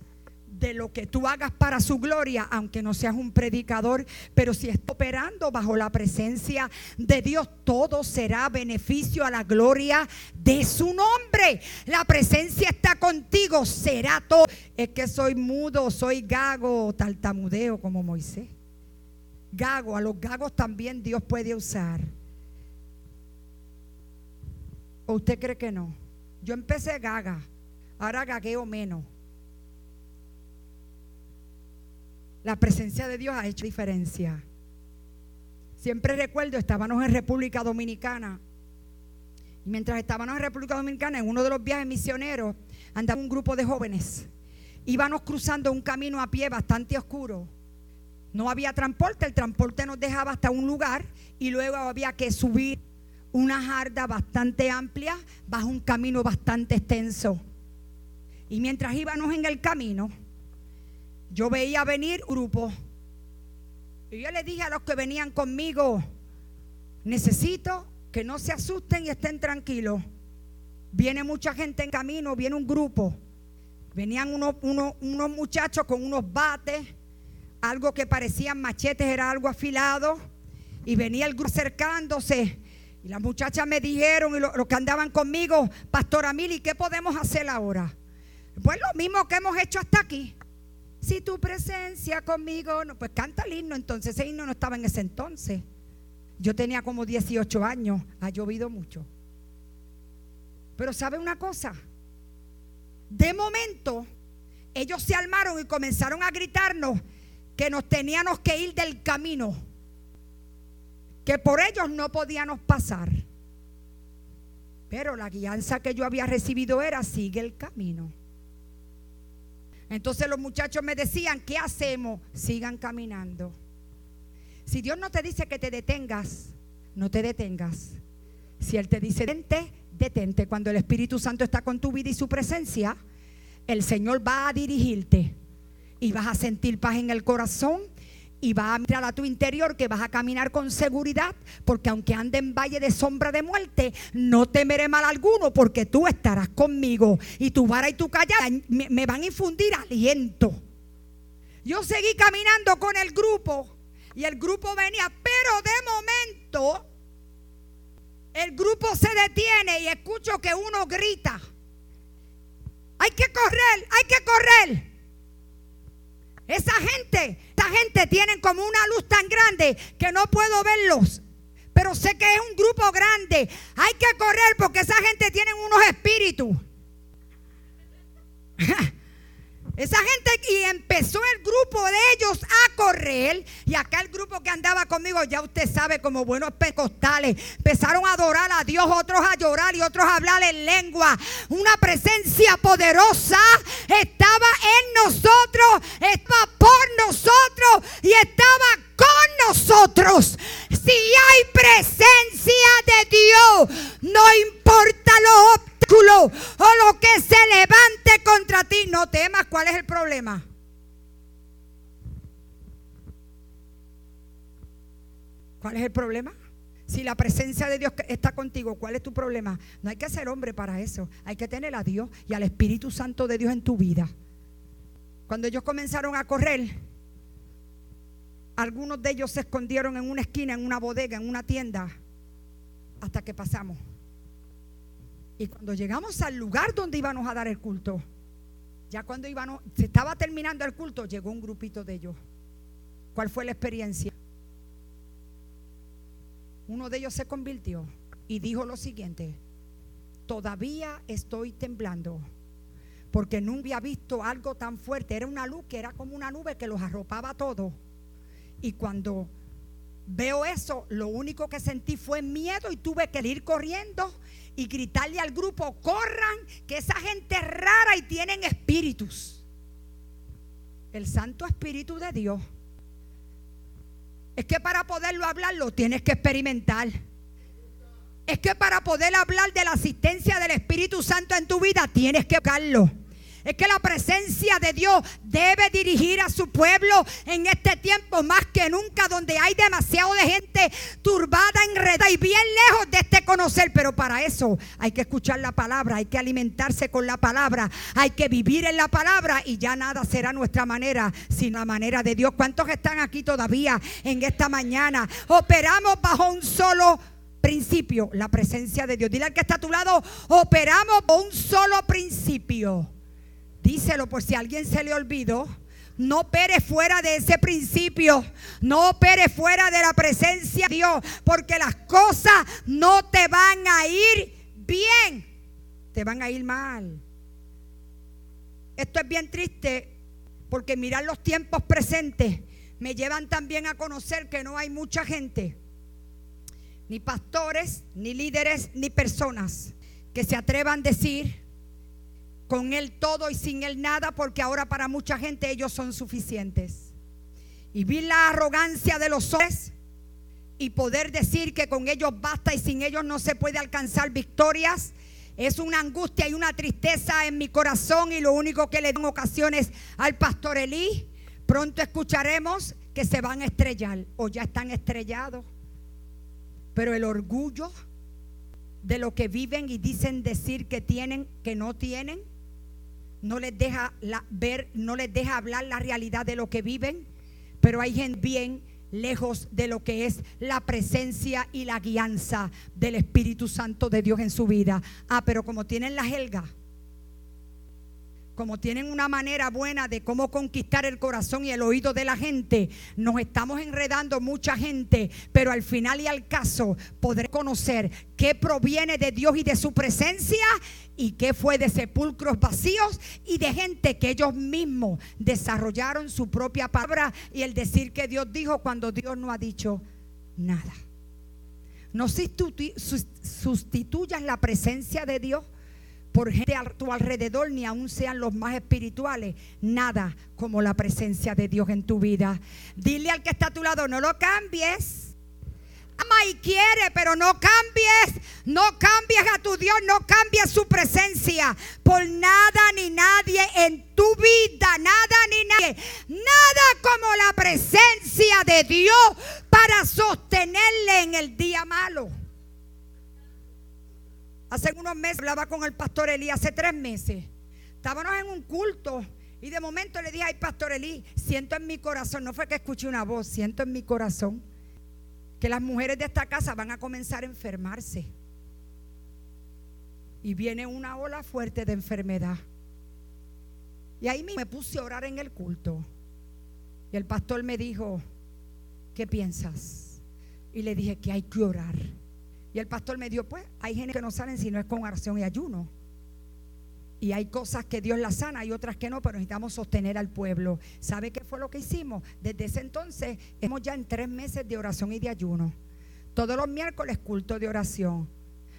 de lo que tú hagas para su gloria, aunque no seas un predicador, pero si estás operando bajo la presencia de Dios, todo será beneficio a la gloria de su nombre. La presencia está contigo, será todo. Es que soy mudo, soy gago, tartamudeo como Moisés. Gago, a los gagos también Dios puede usar. ¿O usted cree que no? Yo empecé gaga, ahora gagueo menos. La presencia de Dios ha hecho diferencia. Siempre recuerdo, estábamos en República Dominicana. Y mientras estábamos en República Dominicana, en uno de los viajes misioneros, andaba un grupo de jóvenes. Íbamos cruzando un camino a pie bastante oscuro. No había transporte, el transporte nos dejaba hasta un lugar y luego había que subir una jarda bastante amplia bajo un camino bastante extenso. Y mientras íbamos en el camino, yo veía venir un grupo. Y yo le dije a los que venían conmigo, necesito que no se asusten y estén tranquilos. Viene mucha gente en camino, viene un grupo. Venían unos, unos muchachos con unos bates, algo que parecían machetes, era algo afilado. Y venía el grupo acercándose. Las muchachas me dijeron, y los que andaban conmigo, Pastora Mili, ¿qué podemos hacer ahora? Pues lo mismo que hemos hecho hasta aquí. Si tu presencia conmigo, no, pues canta el himno. Entonces ese himno no estaba en ese entonces. Yo tenía como 18 años, ha llovido mucho. Pero ¿sabe una cosa? De momento, ellos se armaron y comenzaron a gritarnos que nos teníamos que ir del camino que por ellos no podíamos pasar. Pero la guianza que yo había recibido era, sigue el camino. Entonces los muchachos me decían, ¿qué hacemos? Sigan caminando. Si Dios no te dice que te detengas, no te detengas. Si Él te dice, detente, detente. Cuando el Espíritu Santo está con tu vida y su presencia, el Señor va a dirigirte y vas a sentir paz en el corazón y va a mirar a tu interior que vas a caminar con seguridad, porque aunque ande en valle de sombra de muerte, no temeré mal alguno, porque tú estarás conmigo y tu vara y tu callada me, van a infundir aliento. Yo seguí caminando con el grupo y el grupo venía, pero de momento el grupo se detiene y escucho que uno grita. Hay que correr, hay que correr. Esa gente, gente tienen como una luz tan grande que no puedo verlos. Pero sé que es un grupo grande. Hay que correr porque esa gente tiene unos espíritus. Esa gente y empezó el grupo de ellos a correr y acá el grupo que andaba conmigo, ya usted sabe, como buenos pecostales, empezaron a adorar a Dios, otros a llorar y otros a hablar en lengua. Una presencia poderosa estaba en nosotros, estaba por nosotros y estaba con nosotros. Si hay presencia de Dios, no importa lo o lo que se levante contra ti, no temas. ¿Cuál es el problema? ¿Cuál es el problema? Si la presencia de Dios está contigo, ¿cuál es tu problema? No hay que ser hombre para eso. Hay que tener a Dios y al Espíritu Santo de Dios en tu vida. Cuando ellos comenzaron a correr, algunos de ellos se escondieron en una esquina, en una bodega, en una tienda, hasta que pasamos. Y cuando llegamos al lugar donde íbamos a dar el culto, ya cuando íbamos, se estaba terminando el culto, llegó un grupito de ellos. ¿Cuál fue la experiencia? Uno de ellos se convirtió y dijo lo siguiente, todavía estoy temblando porque nunca había visto algo tan fuerte. Era una luz que era como una nube que los arropaba a todos. Y cuando veo eso, lo único que sentí fue miedo y tuve que ir corriendo y gritarle al grupo, corran, que esa gente es rara y tienen espíritus. El Santo Espíritu de Dios. Es que para poderlo hablar lo tienes que experimentar. Es que para poder hablar de la asistencia del Espíritu Santo en tu vida tienes que buscarlo. Es que la presencia de Dios debe dirigir a su pueblo en este tiempo más que nunca, donde hay demasiado de gente turbada, enredada y bien lejos de este conocer. Pero para eso hay que escuchar la palabra, hay que alimentarse con la palabra, hay que vivir en la palabra y ya nada será nuestra manera, sino la manera de Dios. ¿Cuántos están aquí todavía en esta mañana? Operamos bajo un solo principio, la presencia de Dios. Dile al que está a tu lado, operamos bajo un solo principio díselo por si a alguien se le olvidó. No opere fuera de ese principio. No opere fuera de la presencia de Dios. Porque las cosas no te van a ir bien. Te van a ir mal. Esto es bien triste porque mirar los tiempos presentes me llevan también a conocer que no hay mucha gente, ni pastores, ni líderes, ni personas que se atrevan a decir, con Él todo y sin Él nada, porque ahora para mucha gente ellos son suficientes. Y vi la arrogancia de los hombres y poder decir que con ellos basta y sin ellos no se puede alcanzar victorias. Es una angustia y una tristeza en mi corazón y lo único que le dan ocasiones al pastor Elí. Pronto escucharemos que se van a estrellar o ya están estrellados. Pero el orgullo de lo que viven y dicen decir que tienen, que no tienen, no les deja ver, no les deja hablar la realidad de lo que viven, pero hay gente bien lejos de lo que es la presencia y la guianza del Espíritu Santo de Dios en su vida. Ah, pero como tienen la helga, como tienen una manera buena de cómo conquistar el corazón y el oído de la gente, nos estamos enredando mucha gente, pero al final y al caso podré conocer qué proviene de Dios y de su presencia y qué fue de sepulcros vacíos y de gente que ellos mismos desarrollaron su propia palabra y el decir que Dios dijo cuando Dios no ha dicho nada. No sustituyas la presencia de Dios por gente a tu alrededor, ni aun sean los más espirituales, nada como la presencia de Dios en tu vida. Dile al que está a tu lado, no lo cambies. Ama y quiere, pero no cambies, no cambies a tu Dios, no cambies su presencia por nada ni nadie en tu vida, nada ni nadie, nada como la presencia de Dios para sostenerle en el día malo. Hace unos meses hablaba con el pastor Elí, hace tres meses. Estábamos en un culto y de momento le dije, ay, pastor Elí, siento en mi corazón, no fue que escuché una voz, siento en mi corazón que las mujeres de esta casa van a comenzar a enfermarse. Y viene una ola fuerte de enfermedad. Y ahí me puse a orar en el culto. Y el pastor me dijo, ¿qué piensas? Y le dije que hay que orar. Y el pastor me dijo, pues hay gente que no salen si no es con oración y ayuno. Y hay cosas que Dios las sana, hay otras que no, pero necesitamos sostener al pueblo. ¿Sabe qué fue lo que hicimos? Desde ese entonces, hemos ya en tres meses de oración y de ayuno. Todos los miércoles culto de oración.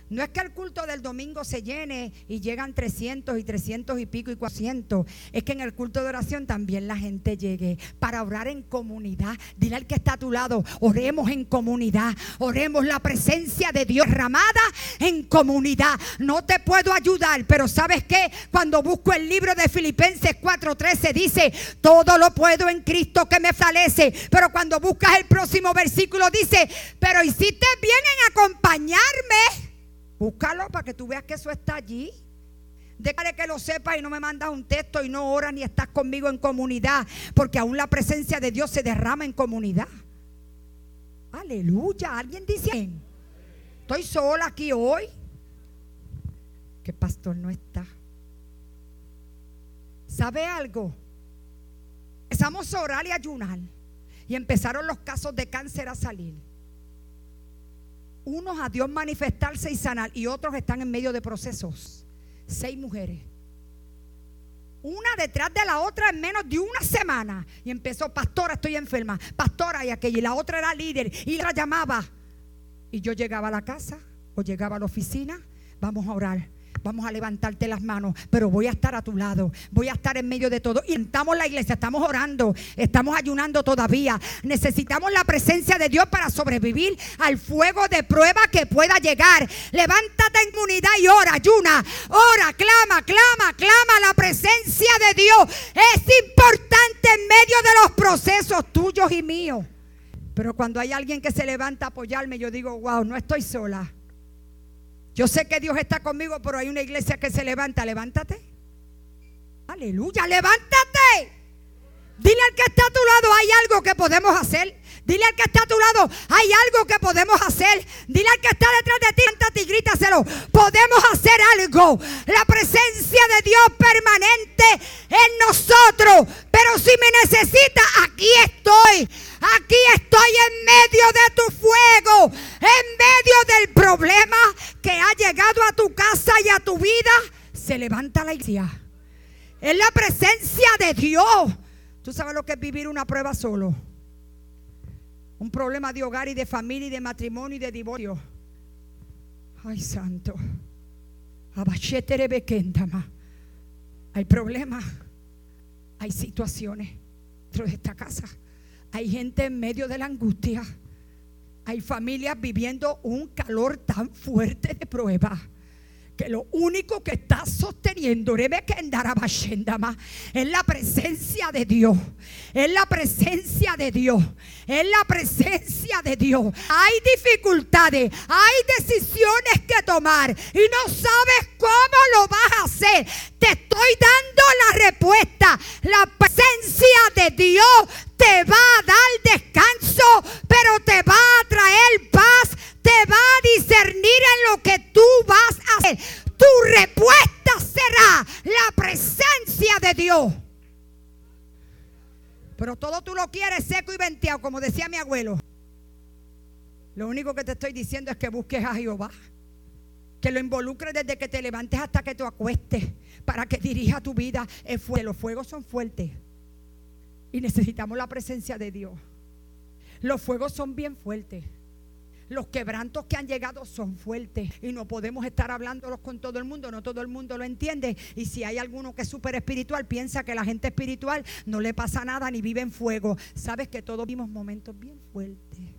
No es que el culto del domingo se llene y llegan 300 y 300 y pico y 400. Es que en el culto de oración también la gente llegue para orar en comunidad. Dile al que está a tu lado, oremos en comunidad. Oremos la presencia de Dios derramada en comunidad. No te puedo ayudar, pero ¿sabes qué? Cuando busco el libro de Filipenses 4:13 dice, todo lo puedo en Cristo que me falece. Pero cuando buscas el próximo versículo dice, pero hiciste bien en acompañarme. Búscalo para que tú veas que eso está allí. Déjale que lo sepa y no me mandas un texto y no oras ni estás conmigo en comunidad. Porque aún la presencia de Dios se derrama en comunidad. Aleluya. Alguien dice, estoy sola aquí hoy. Que pastor no está. ¿Sabe algo? Empezamos a orar y ayunar. Y empezaron los casos de cáncer a salir unos a Dios manifestarse y sanar y otros están en medio de procesos. Seis mujeres. una detrás de la otra en menos de una semana. Y empezó, pastora, estoy enferma, pastora y aquella. Y la otra era líder y la llamaba. Y yo llegaba a la casa o llegaba a la oficina, vamos a orar. Vamos a levantarte las manos, pero voy a estar a tu lado, voy a estar en medio de todo. Y estamos la iglesia, estamos orando, estamos ayunando todavía. Necesitamos la presencia de Dios para sobrevivir al fuego de prueba que pueda llegar. Levántate en unidad y ora, ayuna, ora, clama, clama, clama la presencia de Dios. Es importante en medio de los procesos tuyos y míos. Pero cuando hay alguien que se levanta a apoyarme, yo digo, wow, no estoy sola. Yo sé que Dios está conmigo, pero hay una iglesia que se levanta. Levántate. Aleluya, levántate. Dile al que está a tu lado, hay algo que podemos hacer. Dile al que está a tu lado, hay algo que podemos hacer. Dile al que está detrás de ti, levántate y grítaselo. Podemos hacer algo. La presencia de Dios permanente en nosotros. Pero si me necesita, aquí estoy. Aquí estoy en medio de tu fuego, en medio del problema que ha llegado a tu casa y a tu vida. Se levanta la iglesia. Es la presencia de Dios. Tú sabes lo que es vivir una prueba solo. Un problema de hogar y de familia y de matrimonio y de divorcio. Ay, santo. Hay problemas. Hay situaciones dentro de esta casa. Hay gente en medio de la angustia. Hay familias viviendo un calor tan fuerte de prueba que lo único que está sosteniendo es la presencia de Dios. Es la presencia de Dios. Es la presencia de Dios. Hay dificultades, hay decisiones que tomar y no sabes cómo lo vas a hacer. Te estoy dando la respuesta. La presencia de Dios te va a dar descanso, pero te va a traer paz, te va a discernir en lo que tú vas a hacer. Tu respuesta será la presencia de Dios. Pero todo tú lo quieres seco y venteado, como decía mi abuelo. Lo único que te estoy diciendo es que busques a Jehová. Que lo involucres desde que te levantes hasta que te acuestes. Para que dirija tu vida. Los fuegos son fuertes. Y necesitamos la presencia de Dios. Los fuegos son bien fuertes. Los quebrantos que han llegado son fuertes y no podemos estar hablándolos con todo el mundo, no todo el mundo lo entiende. Y si hay alguno que es súper espiritual, piensa que la gente espiritual no le pasa nada ni vive en fuego. Sabes que todos vimos momentos bien fuertes.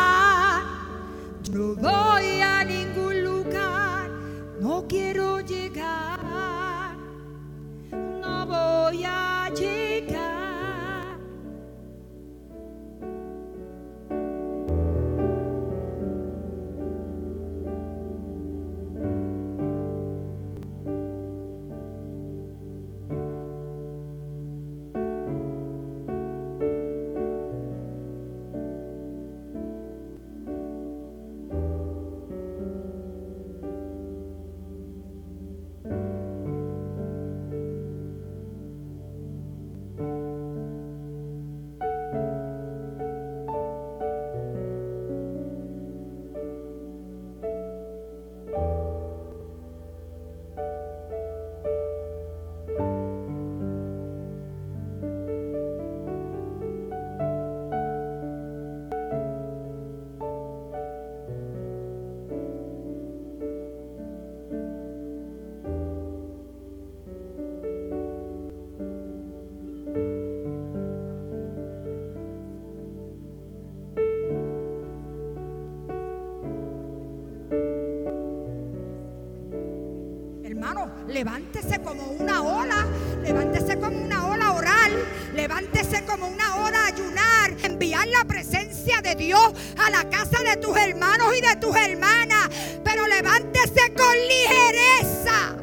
levántese como una ola, levántese como una ola oral, levántese como una ola ayunar, enviar la presencia de Dios a la casa de tus hermanos y de tus hermanas, pero levántese con ligereza.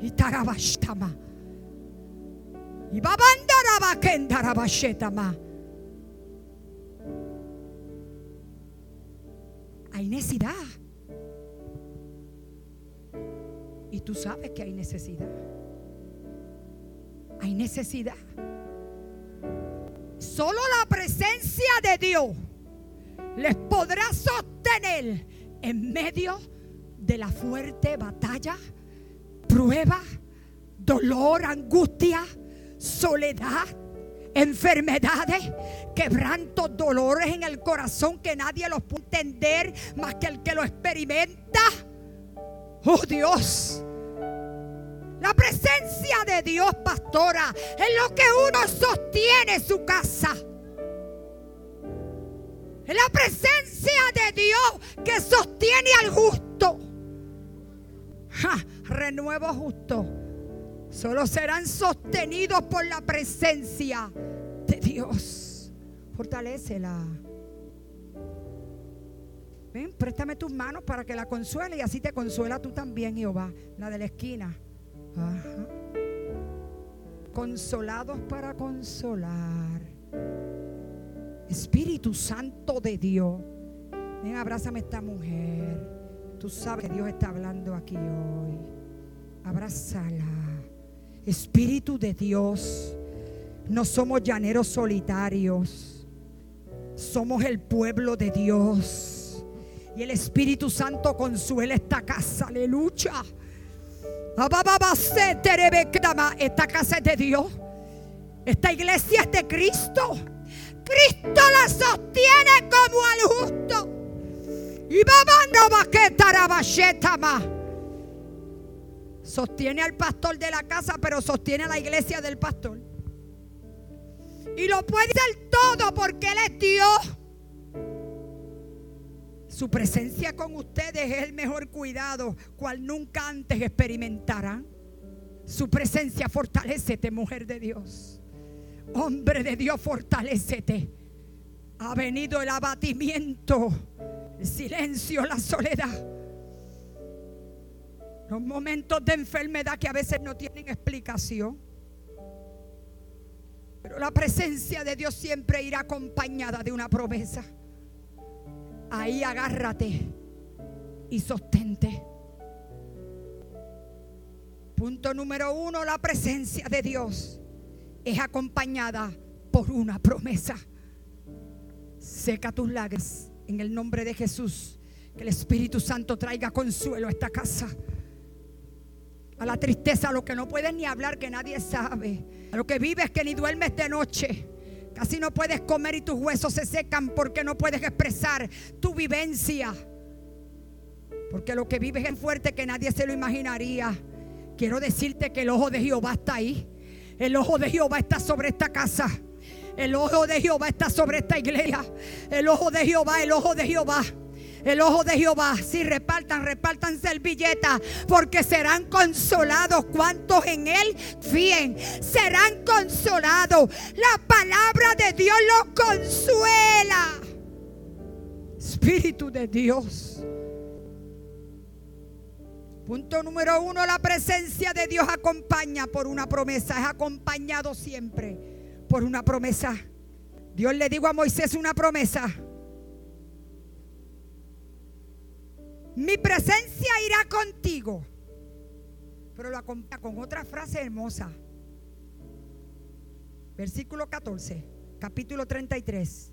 Y tarabashtama. Y babandarabakendarabasetama. Hay necesidad. Solo la presencia de Dios les podrá sostener en medio de la fuerte batalla, prueba, dolor, angustia, soledad, enfermedades, quebrantos, dolores en el corazón que nadie los puede entender más que el que lo experimenta. Oh Dios. La presencia de Dios, pastora, es lo que uno sostiene su casa. Es la presencia de Dios que sostiene al justo. Renuevo justo. Solo serán sostenidos por la presencia de Dios. Fortalecela. Ven, préstame tus manos para que la consuele y así te consuela tú también, Jehová, la de la esquina. Consolados para consolar. Espíritu Santo de Dios. Ven, abrázame esta mujer. Tú sabes que Dios está hablando aquí hoy. Abrázala. Espíritu de Dios. No somos llaneros solitarios. Somos el pueblo de Dios. Y el Espíritu Santo consuela esta casa. Aleluya. Esta casa es de Dios. Esta iglesia es de Cristo. Cristo la sostiene como al justo. Y Sostiene al pastor de la casa, pero sostiene a la iglesia del pastor. Y lo puede hacer todo porque Él es Dios. Su presencia con ustedes es el mejor cuidado, cual nunca antes experimentarán. Su presencia fortalecete, mujer de Dios. Hombre de Dios, fortalecete. Ha venido el abatimiento, el silencio, la soledad. Los momentos de enfermedad que a veces no tienen explicación. Pero la presencia de Dios siempre irá acompañada de una promesa. Ahí agárrate y sostente. Punto número uno, la presencia de Dios es acompañada por una promesa. Seca tus lágrimas en el nombre de Jesús. Que el Espíritu Santo traiga consuelo a esta casa. A la tristeza, a lo que no puedes ni hablar, que nadie sabe. A lo que vives, que ni duermes de noche Casi no puedes comer y tus huesos se secan porque no puedes expresar tu vivencia. Porque lo que vives es fuerte que nadie se lo imaginaría. Quiero decirte que el ojo de Jehová está ahí. El ojo de Jehová está sobre esta casa. El ojo de Jehová está sobre esta iglesia. El ojo de Jehová, el ojo de Jehová. El ojo de Jehová, si repartan, repartan servilletas, porque serán consolados. ¿Cuántos en él fíen? Serán consolados. La palabra de Dios los consuela. Espíritu de Dios. Punto número uno, la presencia de Dios acompaña por una promesa. Es acompañado siempre por una promesa. Dios le dijo a Moisés una promesa. Mi presencia irá contigo. Pero lo acompaña con otra frase hermosa. Versículo 14, capítulo 33.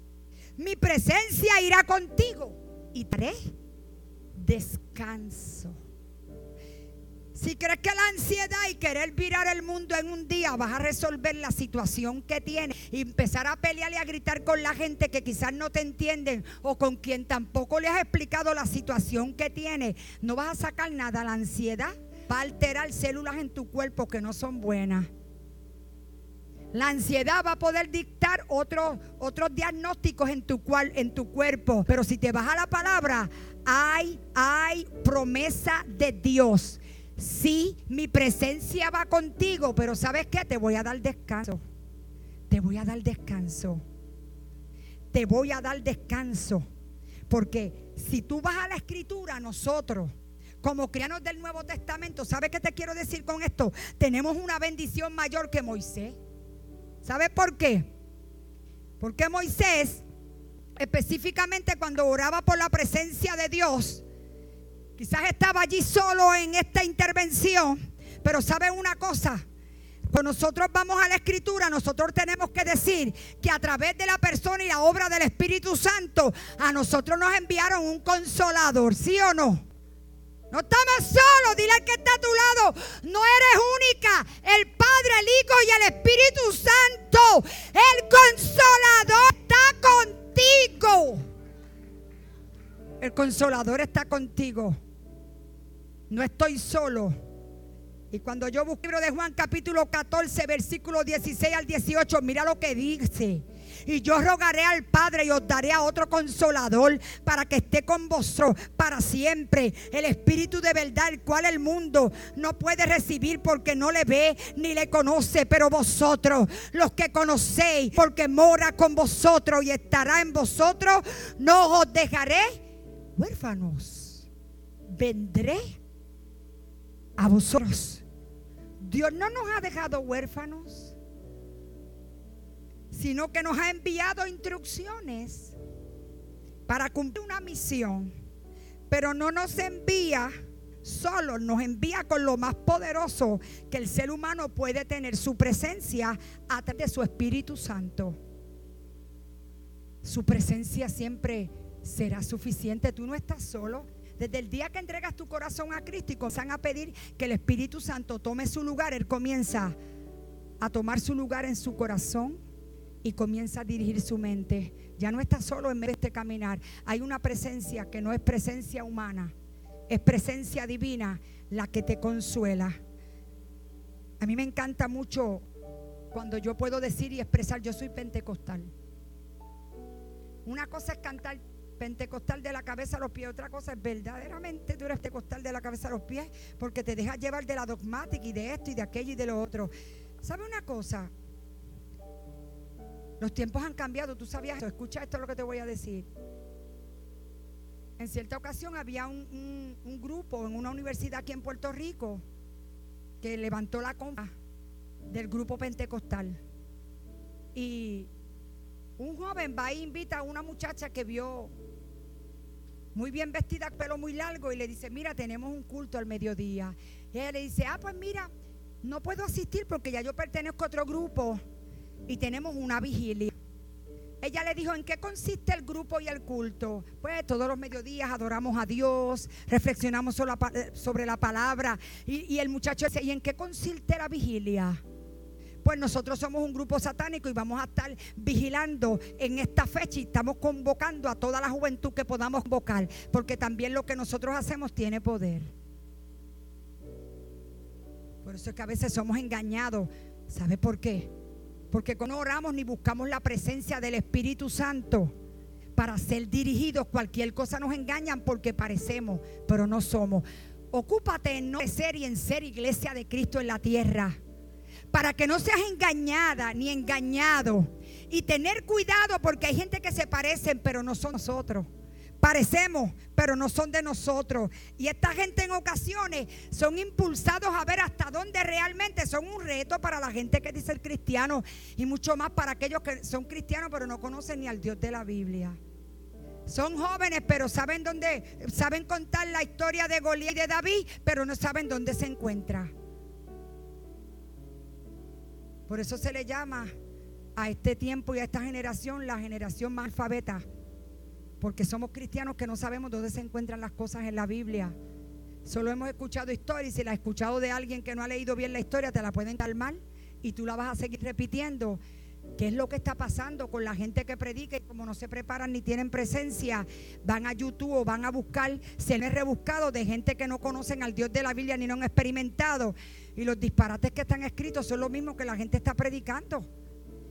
Mi presencia irá contigo y daré descanso. Si crees que la ansiedad y querer virar el mundo en un día vas a resolver la situación que tienes y empezar a pelear y a gritar con la gente que quizás no te entienden o con quien tampoco le has explicado la situación que tiene, no vas a sacar nada. La ansiedad va a alterar células en tu cuerpo que no son buenas. La ansiedad va a poder dictar otros, otros diagnósticos en tu, cual, en tu cuerpo. Pero si te vas a la palabra, hay, hay promesa de Dios Sí, mi presencia va contigo, pero ¿sabes qué? Te voy a dar descanso. Te voy a dar descanso. Te voy a dar descanso. Porque si tú vas a la escritura, nosotros, como crianos del Nuevo Testamento, ¿sabes qué te quiero decir con esto? Tenemos una bendición mayor que Moisés. ¿Sabes por qué? Porque Moisés, específicamente cuando oraba por la presencia de Dios, Quizás estaba allí solo en esta intervención, pero ¿sabe una cosa? Cuando nosotros vamos a la escritura, nosotros tenemos que decir que a través de la persona y la obra del Espíritu Santo, a nosotros nos enviaron un consolador, ¿sí o no? No estamos solos, dile al que está a tu lado, no eres única. El Padre, el Hijo y el Espíritu Santo, el consolador está contigo. El consolador está contigo. No estoy solo. Y cuando yo busqué el libro de Juan capítulo 14, versículo 16 al 18, mira lo que dice. Y yo rogaré al Padre y os daré a otro consolador para que esté con vosotros para siempre. El Espíritu de verdad, el cual el mundo no puede recibir porque no le ve ni le conoce. Pero vosotros, los que conocéis, porque mora con vosotros y estará en vosotros, no os dejaré huérfanos. Vendré a vosotros. Dios no nos ha dejado huérfanos, sino que nos ha enviado instrucciones para cumplir una misión. Pero no nos envía solo, nos envía con lo más poderoso que el ser humano puede tener, su presencia a través de su Espíritu Santo. Su presencia siempre será suficiente. Tú no estás solo. Desde el día que entregas tu corazón a Cristo y comienzan a pedir que el Espíritu Santo tome su lugar, Él comienza a tomar su lugar en su corazón y comienza a dirigir su mente. Ya no está solo en este caminar. Hay una presencia que no es presencia humana, es presencia divina la que te consuela. A mí me encanta mucho cuando yo puedo decir y expresar, yo soy pentecostal. Una cosa es cantar pentecostal de la cabeza a los pies. Otra cosa es verdaderamente tú eres pentecostal de la cabeza a los pies porque te dejas llevar de la dogmática y de esto y de aquello y de lo otro. ¿Sabe una cosa? Los tiempos han cambiado, tú sabías esto. Escucha esto lo que te voy a decir. En cierta ocasión había un, un grupo en una universidad aquí en Puerto Rico que levantó la compra del grupo pentecostal. Y un joven va e invita a una muchacha que vio muy bien vestida, pelo muy largo, y le dice, mira, tenemos un culto al mediodía. Y ella le dice, ah, pues mira, no puedo asistir porque ya yo pertenezco a otro grupo y tenemos una vigilia. Ella le dijo, ¿en qué consiste el grupo y el culto? Pues todos los mediodías adoramos a Dios, reflexionamos sobre la, palabra. Y, y el muchacho dice, ¿y en qué consiste la vigilia? Pues nosotros somos un grupo satánico y vamos a estar vigilando en esta fecha y estamos convocando a toda la juventud que podamos convocar, porque también lo que nosotros hacemos tiene poder. Por eso es que a veces somos engañados. ¿Sabe por qué? Porque no oramos ni buscamos la presencia del Espíritu Santo para ser dirigidos. Cualquier cosa nos engañan porque parecemos, pero no somos. Ocúpate en no ser y en ser iglesia de Cristo en la tierra. Para que no seas engañada ni engañado. Y tener cuidado porque hay gente que se parecen, pero no son nosotros. Parecemos, pero no son de nosotros. Y esta gente en ocasiones son impulsados a ver hasta dónde realmente son un reto para la gente que dice el cristiano y mucho más para aquellos que son cristianos pero no conocen ni al Dios de la Biblia. Son jóvenes, pero saben dónde, saben contar la historia de Goliat y de David, pero no saben dónde se encuentra. Por eso se le llama a este tiempo y a esta generación la generación más alfabeta porque somos cristianos que no sabemos dónde se encuentran las cosas en la Biblia. Solo hemos escuchado historias y si la has escuchado de alguien que no ha leído bien la historia, te la pueden dar mal y tú la vas a seguir repitiendo. ¿Qué es lo que está pasando con la gente que predica y como no se preparan ni tienen presencia, van a YouTube o van a buscar se les rebuscado de gente que no conocen al Dios de la Biblia ni no han experimentado? Y los disparates que están escritos son lo mismo que la gente está predicando.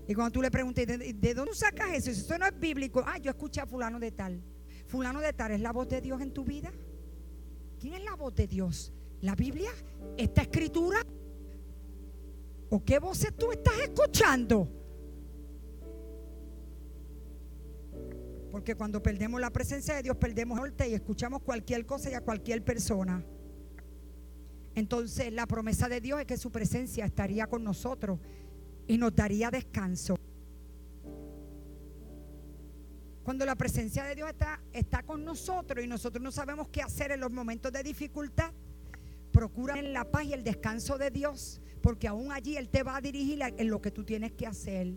Y cuando tú le preguntas, ¿de, dónde sacas eso? Eso no es bíblico. Ah, yo escuché a fulano de tal. Fulano de tal, ¿es la voz de Dios en tu vida? ¿Quién es la voz de Dios? ¿La Biblia? ¿Esta escritura? ¿O qué voces tú estás escuchando? Porque cuando perdemos la presencia de Dios, perdemos norte y escuchamos cualquier cosa y a cualquier persona. Entonces la promesa de Dios es que su presencia estaría con nosotros y nos daría descanso. Cuando la presencia de Dios está, está con nosotros y nosotros no sabemos qué hacer en los momentos de dificultad, procura en la paz y el descanso de Dios, porque aún allí Él te va a dirigir en lo que tú tienes que hacer.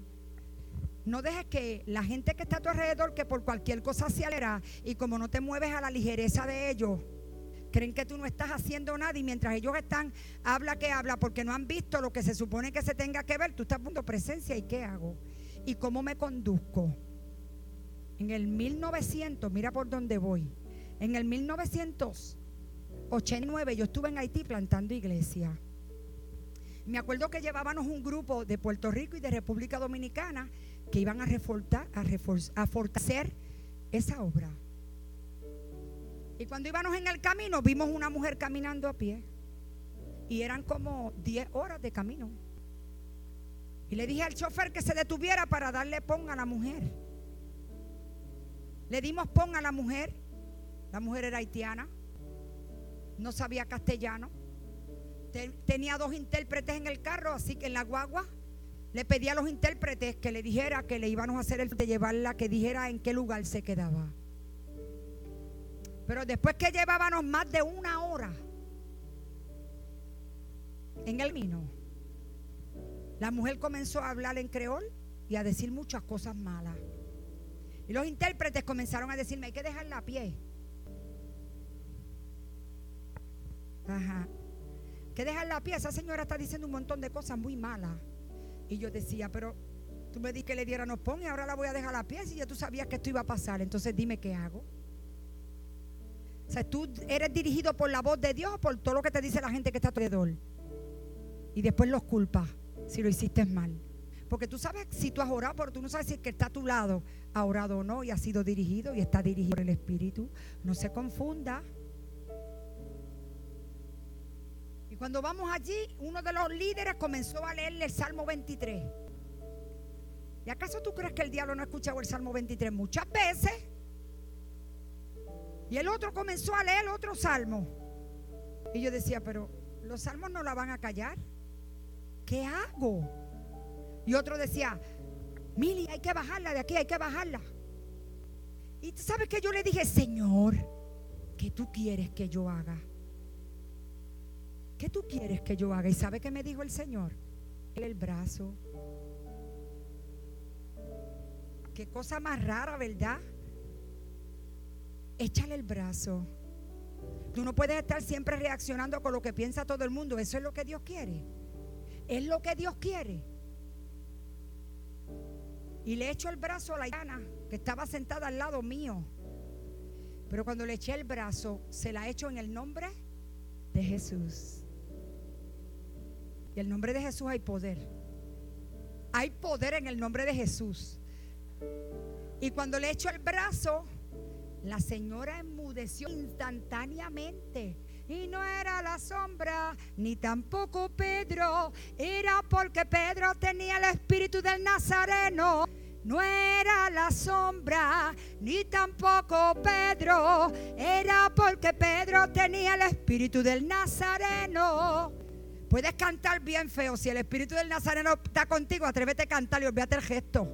No dejes que la gente que está a tu alrededor, que por cualquier cosa se alera y como no te mueves a la ligereza de ellos, creen que tú no estás haciendo nada y mientras ellos están, habla que habla porque no han visto lo que se supone que se tenga que ver, tú estás dando presencia y qué hago y cómo me conduzco. En el 1900, mira por dónde voy. En el 1989 yo estuve en Haití plantando iglesia. Me acuerdo que llevábamos un grupo de Puerto Rico y de República Dominicana que iban a, a, a fortalecer esa obra. Y cuando íbamos en el camino, vimos una mujer caminando a pie. Y eran como 10 horas de camino. Y le dije al chofer que se detuviera para darle pon a la mujer. Le dimos pon a la mujer. La mujer era haitiana. No sabía castellano. Tenía dos intérpretes en el carro, así que en la guagua le pedí a los intérpretes que le dijera que le íbamos a hacer el de llevarla, que dijera en qué lugar se quedaba. Pero después que llevábamos más de una hora en el vino, la mujer comenzó a hablar en creol y a decir muchas cosas malas. Y los intérpretes comenzaron a decirme, hay que dejarla a pie. Ajá. Que dejarla a pie. Esa señora está diciendo un montón de cosas muy malas. Y yo decía, pero tú me dijiste que le diera nos pon y ahora la voy a dejar a pie si ya tú sabías que esto iba a pasar. Entonces dime qué hago. O sea, tú eres dirigido por la voz de Dios o por todo lo que te dice la gente que está a tu alrededor. Y después los culpas si lo hiciste mal. Porque tú sabes si tú has orado, pero tú no sabes si el que está a tu lado ha orado o no y ha sido dirigido y está dirigido por el Espíritu. No se confunda. Y cuando vamos allí, uno de los líderes comenzó a leerle el Salmo 23. ¿Y acaso tú crees que el diablo no ha escuchado el Salmo 23 muchas veces? Y el otro comenzó a leer otro salmo. Y yo decía, pero los salmos no la van a callar. ¿Qué hago? Y otro decía, Mili, hay que bajarla de aquí, hay que bajarla. Y sabes que yo le dije, Señor, ¿qué tú quieres que yo haga? ¿Qué tú quieres que yo haga? ¿Y sabe qué me dijo el Señor? El brazo. Qué cosa más rara, ¿verdad? Échale el brazo. Tú no puedes estar siempre reaccionando con lo que piensa todo el mundo. Eso es lo que Dios quiere. Es lo que Dios quiere. Y le echo el brazo a la llana que estaba sentada al lado mío. Pero cuando le eché el brazo, se la echo en el nombre de Jesús. Y el nombre de Jesús hay poder. Hay poder en el nombre de Jesús. Y cuando le echo el brazo, la señora enmudeció instantáneamente. Y no era la sombra, ni tampoco Pedro. Era porque Pedro tenía el espíritu del Nazareno. No era la sombra, ni tampoco Pedro. Era porque Pedro tenía el espíritu del Nazareno. Puedes cantar bien feo. Si el espíritu del Nazareno está contigo, atrévete a cantar y olvídate el gesto.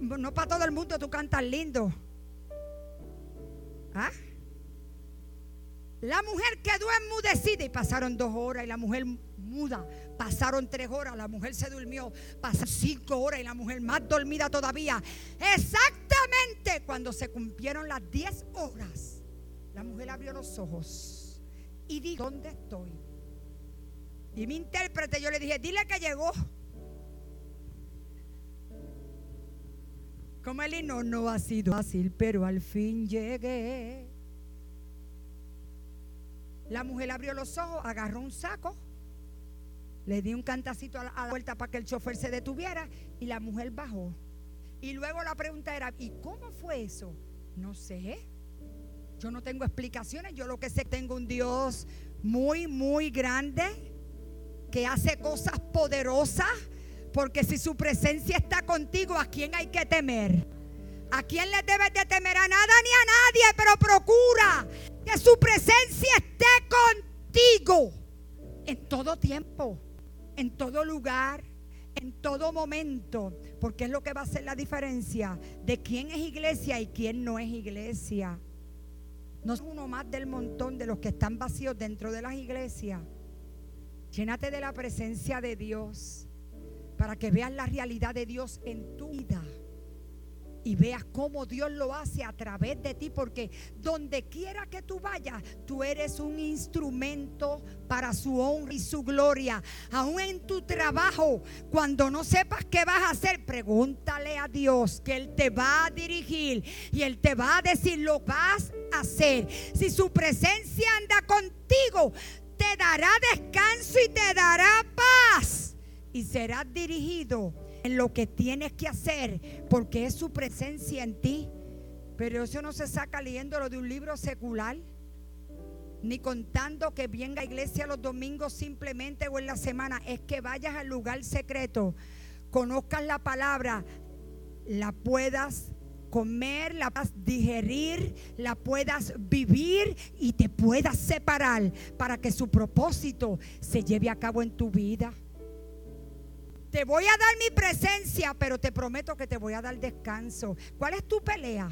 no para todo el mundo tú cantas lindo. ¿Ah? La mujer quedó enmudecida y pasaron dos horas y la mujer muda. Pasaron tres horas, la mujer se durmió. Pasaron cinco horas y la mujer más dormida todavía. Exactamente cuando se cumplieron las diez horas, la mujer abrió los ojos y dijo, ¿dónde estoy? Y mi intérprete yo le dije, dile que llegó. Como el himno no ha sido fácil, pero al fin llegué. La mujer abrió los ojos, agarró un saco, le di un cantacito a la, vuelta para que el chofer se detuviera y la mujer bajó. Y luego la pregunta era, ¿y cómo fue eso? No sé. Yo no tengo explicaciones. Yo lo que sé, tengo un Dios muy, muy grande que hace cosas poderosas. Porque si su presencia está contigo, ¿a quién hay que temer? ¿A quién le debes de temer? A nada ni a nadie, pero procura que su presencia esté contigo en todo tiempo, en todo lugar, en todo momento, porque es lo que va a hacer la diferencia de quién es iglesia y quién no es iglesia. No es uno más del montón de los que están vacíos dentro de las iglesias. Llénate de la presencia de Dios para que veas la realidad de Dios en tu vida y veas cómo Dios lo hace a través de ti, porque donde quiera que tú vayas, tú eres un instrumento para su honra y su gloria. Aún en tu trabajo, cuando no sepas qué vas a hacer, pregúntale a Dios que Él te va a dirigir y Él te va a decir lo vas a hacer. Si su presencia anda contigo, te dará descanso y te dará paz y serás dirigido en lo que tienes que hacer, porque es su presencia en ti. Pero eso no se saca leyéndolo de un libro secular, ni contando que venga a iglesia los domingos simplemente o en la semana. Es que vayas al lugar secreto, conozcas la palabra, la puedas comer, la puedas digerir, la puedas vivir y te puedas separar para que su propósito se lleve a cabo en tu vida. Te voy a dar mi presencia, pero te prometo que te voy a dar descanso. ¿Cuál es tu pelea?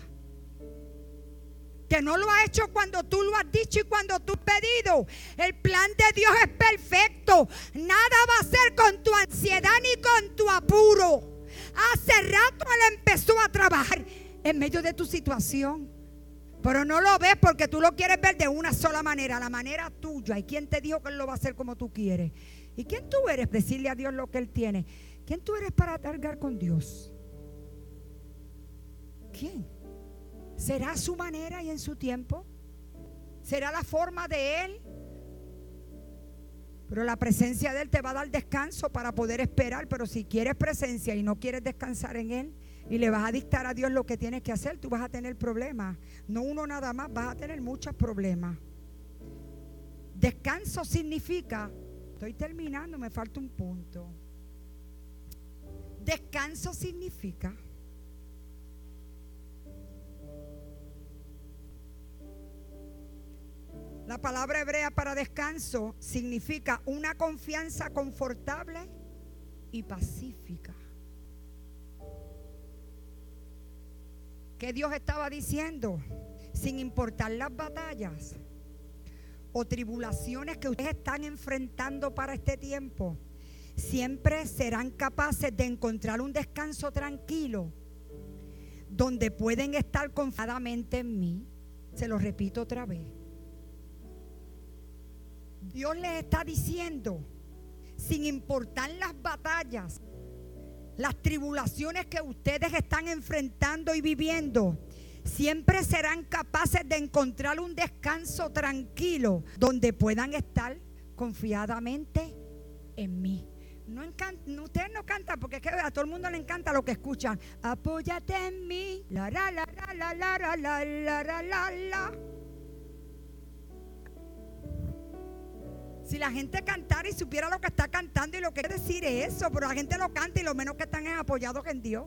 Que no lo ha hecho cuando tú lo has dicho y cuando tú has pedido. El plan de Dios es perfecto. Nada va a ser con tu ansiedad ni con tu apuro. Hace rato Él empezó a trabajar en medio de tu situación. Pero no lo ves porque tú lo quieres ver de una sola manera, la manera tuya. ¿Y quién te dijo que Él lo va a hacer como tú quieres? ¿Y quién tú eres? Decirle a Dios lo que Él tiene. ¿Quién tú eres para cargar con Dios? ¿Quién? ¿Será su manera y en su tiempo? ¿Será la forma de Él? Pero la presencia de Él te va a dar descanso para poder esperar. Pero si quieres presencia y no quieres descansar en Él y le vas a dictar a Dios lo que tienes que hacer, tú vas a tener problemas. No uno nada más, vas a tener muchos problemas. Descanso significa Estoy terminando, me falta un punto. Descanso significa La palabra hebrea para descanso significa una confianza confortable y pacífica. ¿Qué Dios estaba diciendo? Sin importar las batallas, o tribulaciones que ustedes están enfrentando para este tiempo, siempre serán capaces de encontrar un descanso tranquilo donde pueden estar confiadamente en mí. Se lo repito otra vez. Dios les está diciendo, sin importar las batallas, las tribulaciones que ustedes están enfrentando y viviendo, siempre serán capaces de encontrar un descanso tranquilo donde puedan estar confiadamente en mí. No ustedes no cantan porque es que a todo el mundo le encanta lo que escuchan. Apóyate en mí. La la la la la la la la la la. Si la gente cantara y supiera lo que está cantando y lo que quiere decir es eso, pero la gente lo canta y lo menos que están es apoyados en Dios.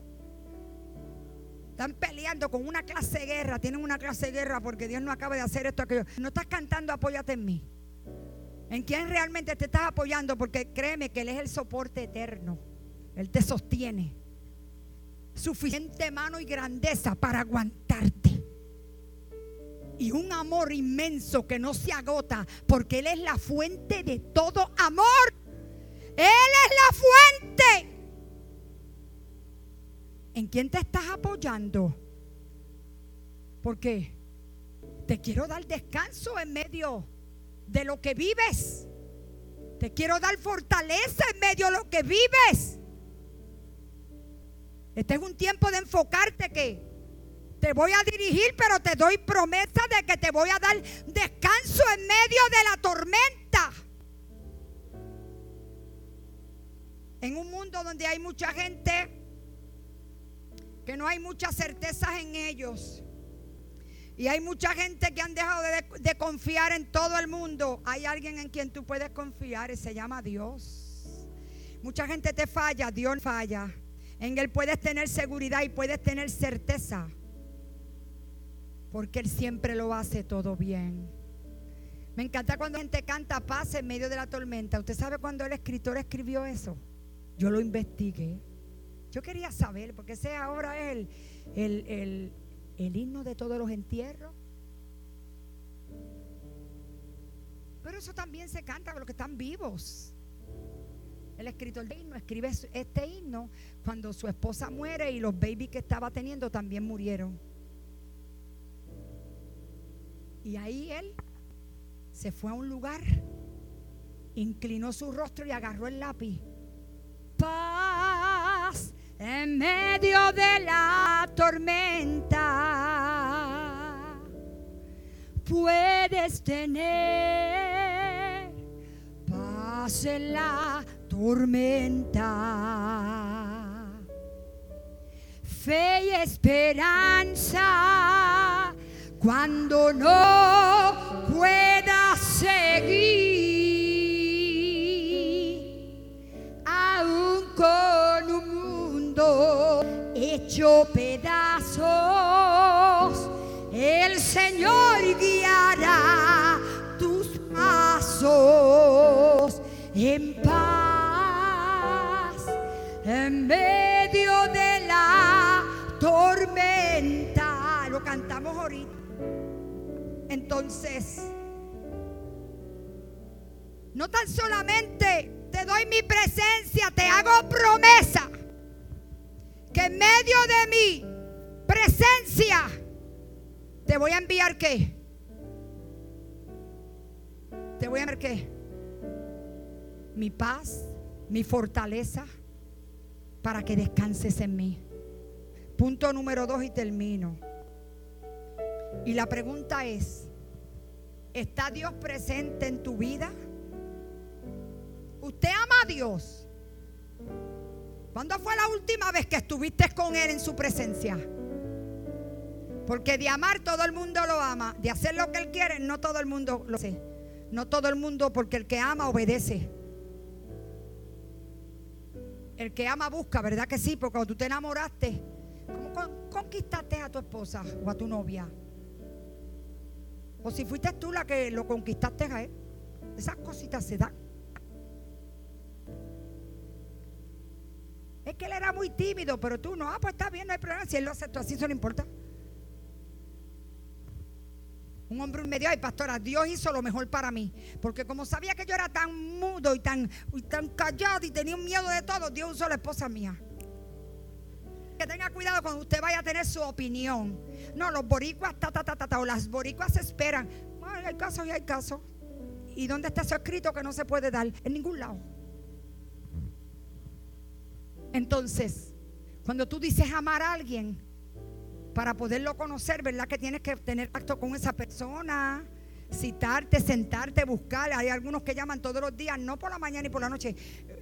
Están peleando con una clase de guerra, tienen una clase de guerra porque Dios no acaba de hacer esto, aquello. No estás cantando, apóyate en mí. ¿En quién realmente te estás apoyando? Porque créeme que Él es el soporte eterno. Él te sostiene. Suficiente mano y grandeza para aguantarte y un amor inmenso que no se agota, porque Él es la fuente de todo amor. Él es la fuente. ¿En quién te estás apoyando? Porque te quiero dar descanso en medio de lo que vives. Te quiero dar fortaleza en medio de lo que vives. Este es un tiempo de enfocarte que te voy a dirigir, pero te doy promesa de que te voy a dar descanso en medio de la tormenta. En un mundo donde hay mucha gente que no hay muchas certezas en ellos. Y hay mucha gente que han dejado de, de, confiar en todo el mundo. Hay alguien en quien tú puedes confiar y se llama Dios. Mucha gente te falla, Dios falla. En Él puedes tener seguridad y puedes tener certeza porque Él siempre lo hace todo bien. Me encanta cuando gente canta paz en medio de la tormenta. ¿Usted sabe cuando el escritor escribió eso? Yo lo investigué. Yo quería saber, porque ese ahora es el, el himno de todos los entierros. Pero eso también se canta con los que están vivos. El escritor de himno escribe este himno cuando su esposa muere y los babies que estaba teniendo también murieron. Y ahí él se fue a un lugar, inclinó su rostro y agarró el lápiz. Paz en medio de la tormenta. Puedes tener paz en la tormenta. Fe y esperanza cuando no pueda seguir, aún con un hecho pedazos, el Señor guiará tus pasos en paz, en medio de la tormenta. Lo cantamos ahorita. Entonces, no tan solamente te doy mi presencia, te hago promesa en medio de mi presencia te voy a enviar qué? Te voy a enviar qué? Mi paz, mi fortaleza, para que descanses en mí. Punto número dos y termino. Y la pregunta es, ¿está Dios presente en tu vida? ¿Usted ama a Dios? ¿Cuándo fue la última vez que estuviste con Él en su presencia? Porque de amar todo el mundo lo ama, de hacer lo que Él quiere, no todo el mundo lo hace. No todo el mundo, porque el que ama obedece. El que ama busca, ¿verdad que sí? Porque cuando tú te enamoraste, ¿cómo conquistaste a tu esposa o a tu novia? O si fuiste tú la que lo conquistaste a él. Esas cositas se dan. Es que él era muy tímido, pero tú no. Ah, pues está bien, no hay problema. Si él lo aceptó así, eso no importa. Un hombre medio, ay pastora, Dios hizo lo mejor para mí. Porque como sabía que yo era tan mudo y tan, y tan callado y tenía un miedo de todo, Dios usó la esposa mía. Que tenga cuidado cuando usted vaya a tener su opinión. No, los boricuas, ta, ta, ta, ta, ta o las boricuas esperan. hay casos y hay casos. ¿Y dónde está eso escrito que no se puede dar? En ningún lado. Entonces, cuando tú dices amar a alguien, para poderlo conocer, ¿verdad? Que tienes que tener pacto con esa persona, citarte, sentarte, buscar. Hay algunos que llaman todos los días, no por la mañana y por la noche.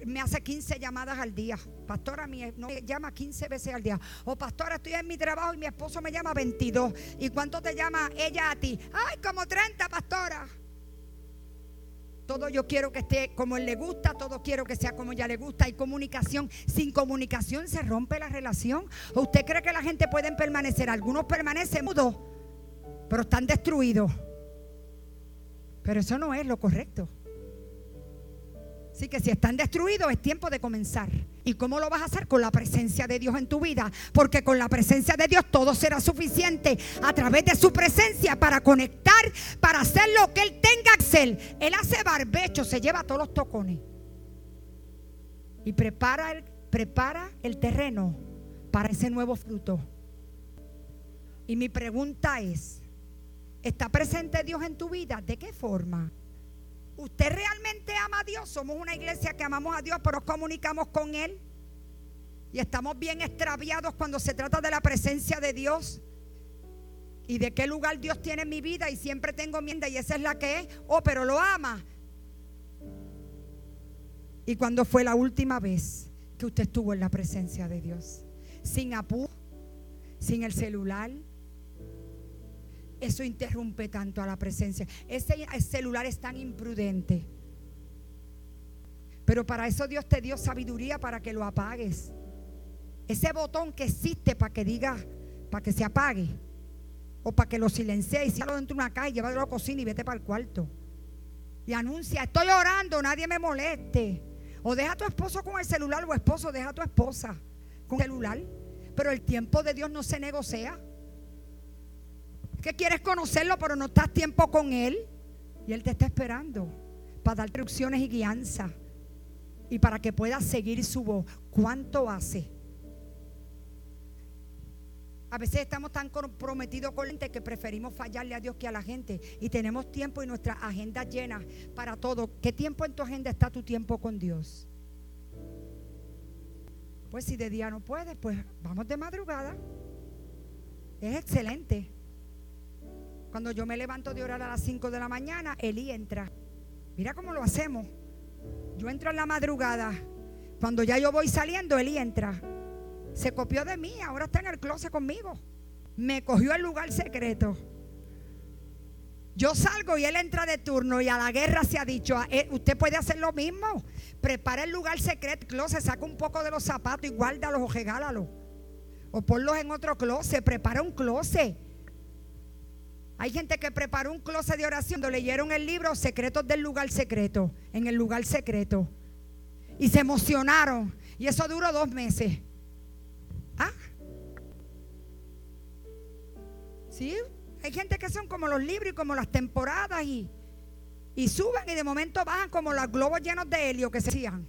Me hace 15 llamadas al día. Pastora, mi no, llama 15 veces al día. O pastora, estoy en mi trabajo y mi esposo me llama 22. ¿Y cuánto te llama ella a ti? Ay, como 30, pastora. Todo yo quiero que esté como él le gusta, todo quiero que sea como ella le gusta. Hay comunicación. Sin comunicación se rompe la relación. ¿O usted cree que la gente puede permanecer? Algunos permanecen mudos, pero están destruidos. Pero eso no es lo correcto. Así que si están destruidos es tiempo de comenzar. ¿Y cómo lo vas a hacer? Con la presencia de Dios en tu vida. Porque con la presencia de Dios todo será suficiente a través de su presencia para conectar, para hacer lo que Él tenga que hacer. Él hace barbecho, se lleva todos los tocones. Y prepara el, prepara el terreno para ese nuevo fruto. Y mi pregunta es, ¿está presente Dios en tu vida? ¿De qué forma? ¿Usted realmente ama a Dios? Somos una iglesia que amamos a Dios, pero comunicamos con Él. Y estamos bien extraviados cuando se trata de la presencia de Dios. Y de qué lugar Dios tiene en mi vida. Y siempre tengo miedo y esa es la que es. Oh, pero lo ama. ¿Y cuando fue la última vez que usted estuvo en la presencia de Dios? Sin apuro, sin el celular, eso interrumpe tanto a la presencia. Ese celular es tan imprudente. Pero para eso Dios te dio sabiduría para que lo apagues. Ese botón que existe para que diga, para que se apague. O para que lo silencie y lo dentro de una y llévalo a la cocina y vete para el cuarto. Y anuncia, estoy orando, nadie me moleste. O deja a tu esposo con el celular o esposo, deja a tu esposa con el celular. Pero el tiempo de Dios no se negocia que quieres conocerlo, pero no estás tiempo con Él. Y Él te está esperando para dar instrucciones y guianza. Y para que puedas seguir su voz. ¿Cuánto hace? A veces estamos tan comprometidos con la gente que preferimos fallarle a Dios que a la gente. Y tenemos tiempo y nuestra agenda llena para todo. ¿Qué tiempo en tu agenda está tu tiempo con Dios? Pues si de día no puedes, pues vamos de madrugada. Es excelente. Cuando yo me levanto de orar a las 5 de la mañana, Eli entra. Mira cómo lo hacemos. Yo entro en la madrugada. Cuando ya yo voy saliendo, Eli entra. Se copió de mí, ahora está en el closet conmigo. Me cogió el lugar secreto. Yo salgo y él entra de turno y a la guerra se ha dicho, usted puede hacer lo mismo. Prepara el lugar secreto, closet, saca un poco de los zapatos y guárdalos o regálalos. O ponlos en otro closet, prepara un closet. Hay gente que preparó un closet de oración cuando leyeron el libro Secretos del lugar secreto, en el lugar secreto. Y se emocionaron. Y eso duró dos meses. ¿Ah? Sí, hay gente que son como los libros y como las temporadas y, y suben y de momento bajan como los globos llenos de helio que se hacían.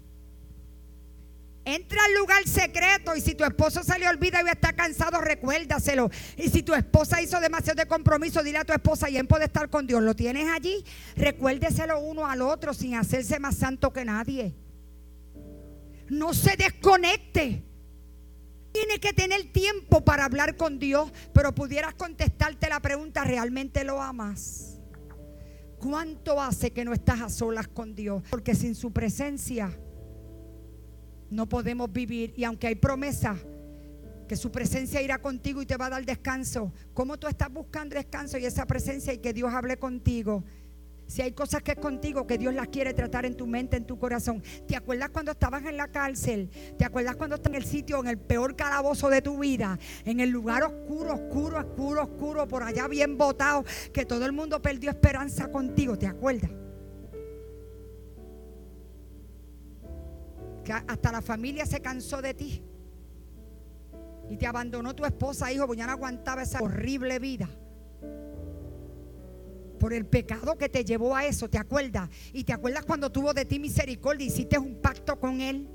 Entra al lugar secreto y si tu esposo se le olvida y está cansado, recuérdaselo. Y si tu esposa hizo demasiado de compromiso, dile a tu esposa, y él puede estar con Dios. Lo tienes allí, recuérdeselo uno al otro sin hacerse más santo que nadie. No se desconecte. Tiene que tener tiempo para hablar con Dios, pero pudieras contestarte la pregunta, ¿realmente lo amas? ¿Cuánto hace que no estás a solas con Dios? Porque sin su presencia no podemos vivir. Y aunque hay promesa que su presencia irá contigo y te va a dar descanso, ¿cómo tú estás buscando descanso y esa presencia y que Dios hable contigo? Si hay cosas que es contigo, que Dios las quiere tratar en tu mente, en tu corazón. ¿Te acuerdas cuando estabas en la cárcel? ¿Te acuerdas cuando estás en el sitio, en el peor calabozo de tu vida? En el lugar oscuro, oscuro, oscuro, oscuro, por allá bien botado, que todo el mundo perdió esperanza contigo. ¿Te acuerdas? Que hasta la familia se cansó de ti. Y te abandonó tu esposa, hijo, porque ya no aguantaba esa horrible vida. Por el pecado que te llevó a eso, ¿te acuerdas? Y te acuerdas cuando tuvo de ti misericordia, hiciste un pacto con él.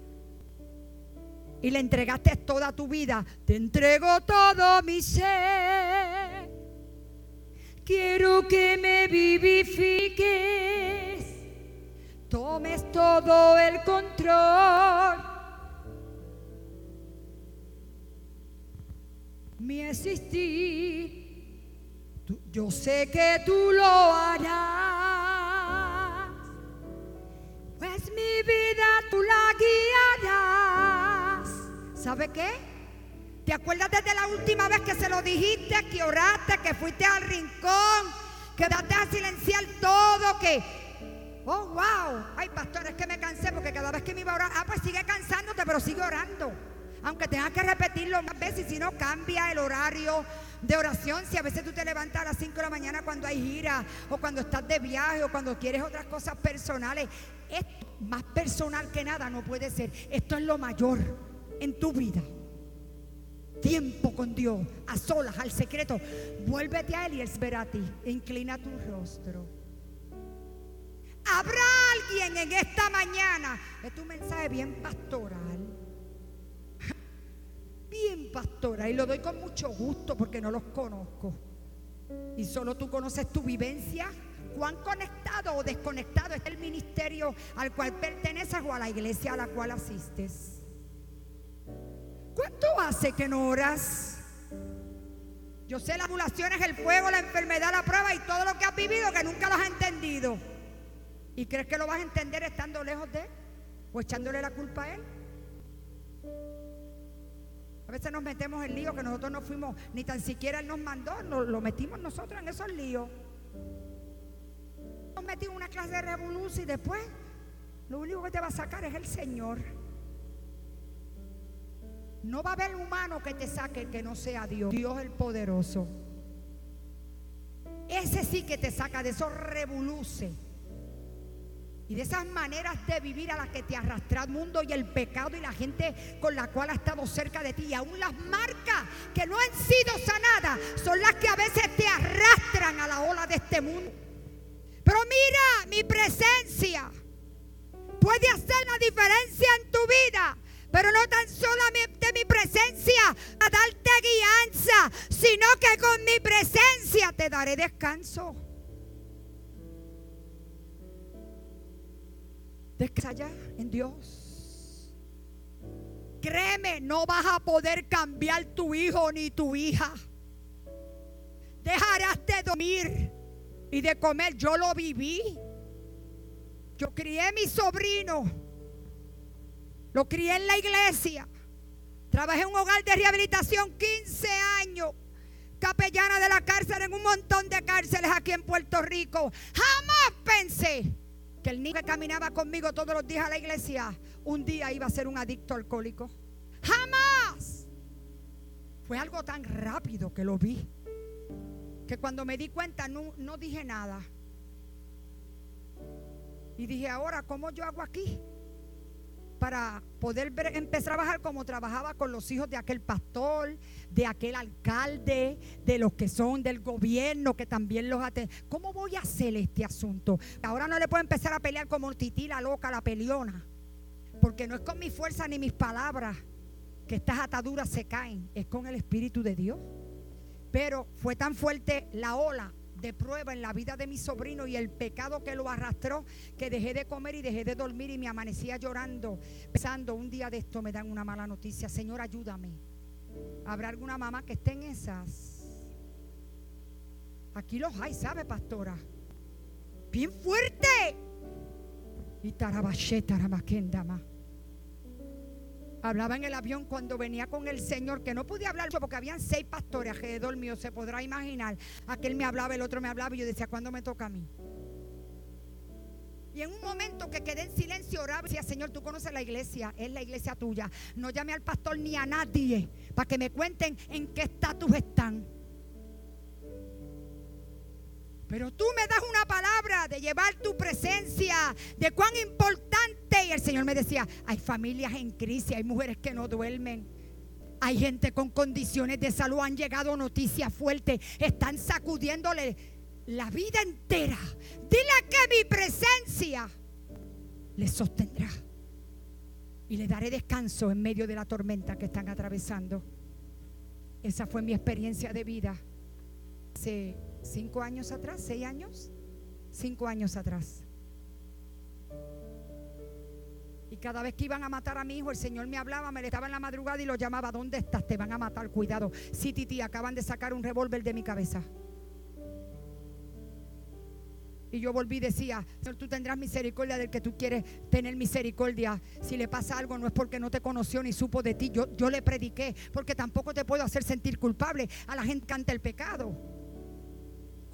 Y le entregaste toda tu vida. Te entrego todo mi ser. Quiero que me vivifiques tomes todo el control. mi existir. Yo sé que tú lo harás, pues mi vida tú la guiarás. ¿Sabe qué? ¿Te acuerdas desde la última vez que se lo dijiste, que oraste, que fuiste al rincón, que daste a silenciar todo, que... Oh, wow. Ay, pastor, es que me cansé porque cada vez que me iba a orar, ah, pues sigue cansándote, pero sigue orando. Aunque tengas que repetirlo más veces, si no cambia el horario de oración. Si a veces tú te levantas a las 5 de la mañana cuando hay gira, o cuando estás de viaje, o cuando quieres otras cosas personales. Esto, más personal que nada, no puede ser. Esto es lo mayor en tu vida tiempo con Dios, a solas, al secreto. Vuélvete a Él y Él verá a ti. Inclina tu rostro. Habrá alguien en esta mañana. Es un mensaje bien pastoral. Bien pastoral. Y lo doy con mucho gusto porque no los conozco. Y solo tú conoces tu vivencia. Cuán conectado o desconectado es el ministerio al cual perteneces o a la iglesia a la cual asistes. ¿Cuánto hace que no oras? Yo sé las tribulaciones, el fuego, la enfermedad, la prueba y todo lo que has vivido que nunca lo has entendido. ¿Y crees que lo vas a entender estando lejos de Él? ¿O echándole la culpa a Él? A veces nos metemos en líos que nosotros no fuimos, ni tan siquiera Él nos mandó, nos, lo metimos nosotros en esos líos. Nos metimos una clase de revolución y después lo único que te va a sacar es el Señor. No va a haber humano que te saque que no sea Dios. Dios el poderoso. Ese sí que te saca de esos revoluces. Y de esas maneras de vivir a las que te arrastra el mundo y el pecado y la gente con la cual ha estado cerca de ti. Y aún las marcas que no han sido sanadas son las que a veces te arrastran a la ola de este mundo. Pero mira, mi presencia puede hacer la diferencia en tu vida. Pero no tan solamente mi presencia a darte guianza, sino que con mi presencia te daré descanso. Descansa ya en Dios. Créeme, no vas a poder cambiar tu hijo ni tu hija. Dejarás de dormir y de comer. Yo lo viví. Yo crié mi sobrino. Lo crié en la iglesia. Trabajé en un hogar de rehabilitación 15 años. Capellana de la cárcel en un montón de cárceles aquí en Puerto Rico. Jamás pensé que el niño que caminaba conmigo todos los días a la iglesia un día iba a ser un adicto alcohólico. Jamás. Fue algo tan rápido que lo vi. Que cuando me di cuenta no, no dije nada. Y dije, ahora, ¿cómo yo hago aquí? Para poder empezar a trabajar como trabajaba con los hijos de aquel pastor, de aquel alcalde, de los que son del gobierno, que también los atenden. ¿Cómo voy a hacer este asunto? Ahora no le puedo empezar a pelear como Tití, la loca, la peleona. Porque no es con mi fuerza ni mis palabras que estas ataduras se caen, es con el Espíritu de Dios. Pero fue tan fuerte la ola de prueba en la vida de mi sobrino y el pecado que lo arrastró que dejé de comer y dejé de dormir y me amanecía llorando, pensando, un día de esto me dan una mala noticia, Señor, ayúdame. ¿Habrá alguna mamá que esté en esas? Aquí los hay, ¿sabe, pastora? Bien fuerte. Y tarabashe. Hablaba en el avión cuando venía con el Señor, que no podía hablar porque habían seis pastores alrededor mío, se podrá imaginar. Aquel me hablaba, el otro me hablaba y yo decía, ¿cuándo me toca a mí? Y en un momento que quedé en silencio, oraba y decía, Señor, tú conoces la iglesia, es la iglesia tuya. No llame al pastor ni a nadie para que me cuenten en qué estatus están. Pero tú me das una palabra de llevar tu presencia, de cuán importante. Y el Señor me decía, hay familias en crisis, hay mujeres que no duermen. Hay gente con condiciones de salud, han llegado noticias fuertes, están sacudiéndole la vida entera. Dile que mi presencia les sostendrá. Y le daré descanso en medio de la tormenta que están atravesando. Esa fue mi experiencia de vida. Hace cinco años atrás, seis años, cinco años atrás. Y cada vez que iban a matar a mi hijo, el Señor me hablaba, me le estaba en la madrugada y lo llamaba, ¿dónde estás? Te van a matar, cuidado. Sí, titi, acaban de sacar un revólver de mi cabeza. Y yo volví y decía, Señor, tú tendrás misericordia del que tú quieres tener misericordia. Si le pasa algo, no es porque no te conoció ni supo de ti. Yo, yo le prediqué, porque tampoco te puedo hacer sentir culpable a la gente ante el pecado.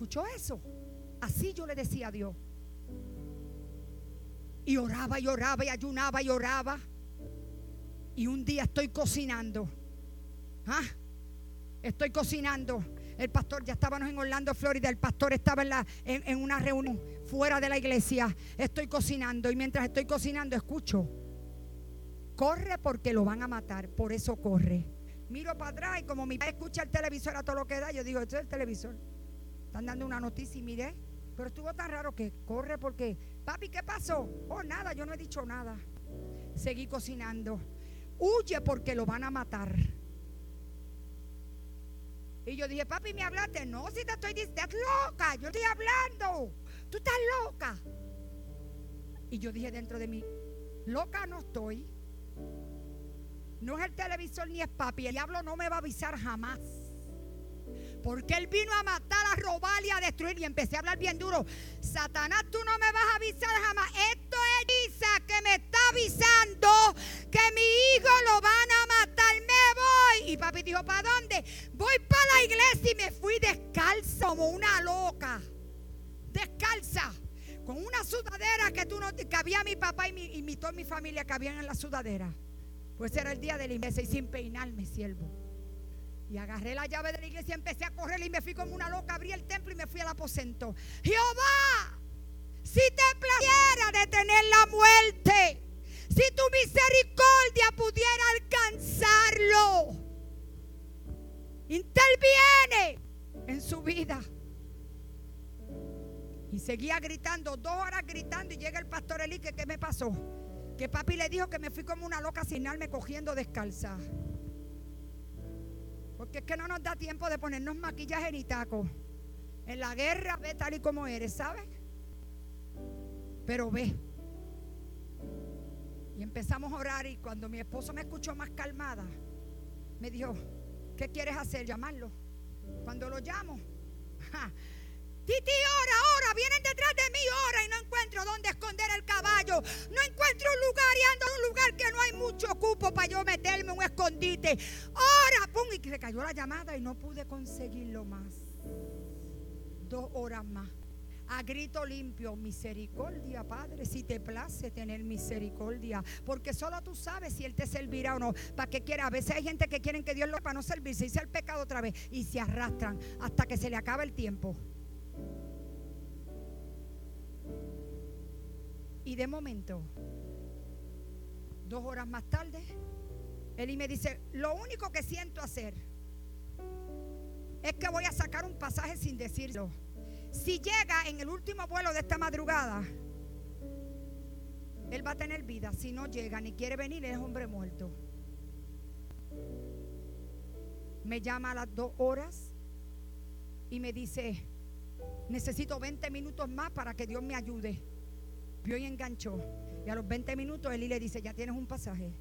¿Escuchó eso? Así yo le decía a Dios. Y oraba y oraba y ayunaba y oraba. Y un día estoy cocinando. ¿Ah? Estoy cocinando el pastor, ya estábamos en Orlando, Florida. El pastor estaba en, una reunión fuera de la iglesia. Estoy cocinando y mientras estoy cocinando escucho. Corre porque lo van a matar. Por eso corre. Miro para atrás y como mi padre escucha el televisor a todo lo que da, yo digo, esto es el televisor. Están dando una noticia y miré. Pero estuvo tan raro que corre porque, papi, ¿qué pasó? Oh, nada, yo no he dicho nada. Seguí cocinando. Huye porque lo van a matar. Y yo dije, papi, ¿me hablaste? No, si te estoy diciendo, estás loca, yo estoy hablando. Tú estás loca. Y yo dije dentro de mí, loca no estoy. No es el televisor ni es papi. El diablo no me va a avisar jamás. Porque él vino a matar, a robar y a destruir. Y empecé a hablar bien duro. Satanás, tú no me vas a avisar jamás. Esto es Isa que me está avisando que mi hijo lo van a matar. Me voy. Y papi dijo, ¿para dónde? Voy para la iglesia y me fui descalza como una loca. Descalza. Con una sudadera que tú no que había mi papá y, mi, y toda mi familia que habían en la sudadera. Pues era el día de la iglesia y sin peinarme, siervo. Y agarré la llave de la iglesia, empecé a correr y me fui como una loca, abrí el templo y me fui al aposento. Jehová, si te placiera detener la muerte, si tu misericordia pudiera alcanzarlo, interviene en su vida. Y seguía gritando, dos horas gritando y llega el pastor Eli, que qué me pasó. Que papi le dijo que me fui como una loca sin me cogiendo descalza. Porque es que no nos da tiempo de ponernos maquillaje ni taco. En la guerra ve tal y como eres, ¿sabes? Pero ve. Y empezamos a orar y cuando mi esposo me escuchó más calmada, me dijo, ¿qué quieres hacer? Llamarlo. Cuando lo llamo, Titi, ora, ora, vienen detrás de mí, ora y no encuentro dónde esconder el caballo. No encuentro un lugar y ando en un lugar que no hay mucho cupo para yo meterme un escondite. Ora, pum, y se cayó la llamada y no pude conseguirlo más. Dos horas más. A grito limpio, misericordia, Padre, si te place tener misericordia, porque solo tú sabes si Él te servirá o no. ¿Para qué quiera? A veces hay gente que quieren que Dios lo para no servirse, y el pecado otra vez y se arrastran hasta que se le acaba el tiempo. Y de momento, dos horas más tarde, Eli me dice, lo único que siento hacer es que voy a sacar un pasaje sin decirlo. Si llega en el último vuelo de esta madrugada, él va a tener vida. Si no llega ni quiere venir, es hombre muerto. Me llama a las dos horas y me dice, necesito 20 minutos más para que Dios me ayude vio y enganchó. Y a los 20 minutos Eli le dice, ya tienes un pasaje.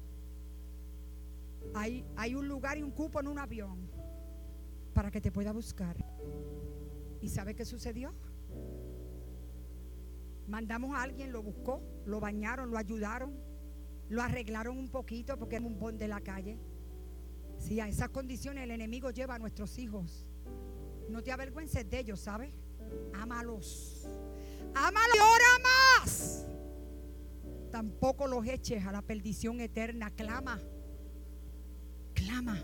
Hay, hay un lugar y un cupo en un avión para que te pueda buscar. ¿Y sabe qué sucedió? Mandamos a alguien, lo buscó, lo bañaron, lo ayudaron, lo arreglaron un poquito porque era un bon de la calle. Si a esas condiciones el enemigo lleva a nuestros hijos. No te avergüences de ellos, ¿sabes? Ámalos. Ámalos y ora más. Tampoco los eches a la perdición eterna. Clama. Clama.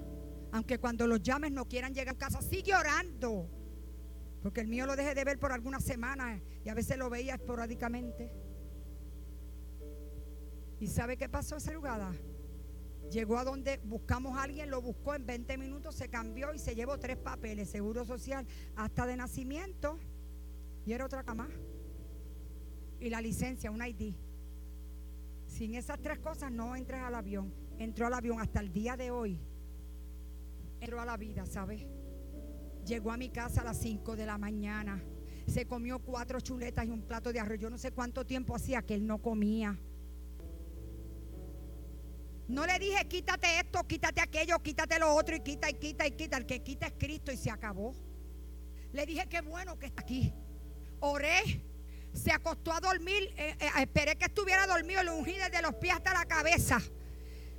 Aunque cuando los llames no quieran llegar a casa, sigue orando. Porque el mío lo dejé de ver por algunas semanas y a veces lo veía esporádicamente. ¿Y sabe qué pasó esa jugada? Llegó a donde buscamos a alguien, lo buscó en 20 minutos, se cambió y se llevó tres papeles, seguro social, hasta de nacimiento. Y era otra cama y la licencia, un ID. Sin esas tres cosas no entres al avión. Entró al avión hasta el día de hoy. Entró a la vida, ¿sabes? Llegó a mi casa a las 5 de la mañana. Se comió cuatro chuletas y un plato de arroz. Yo no sé cuánto tiempo hacía que él no comía. No le dije quítate esto, quítate aquello, quítate lo otro y quita y quita y quita. El que quita es Cristo y se acabó. Le dije qué bueno que está aquí. Oré, se acostó a dormir, eh, eh, esperé que estuviera dormido, le ungí desde los pies hasta la cabeza.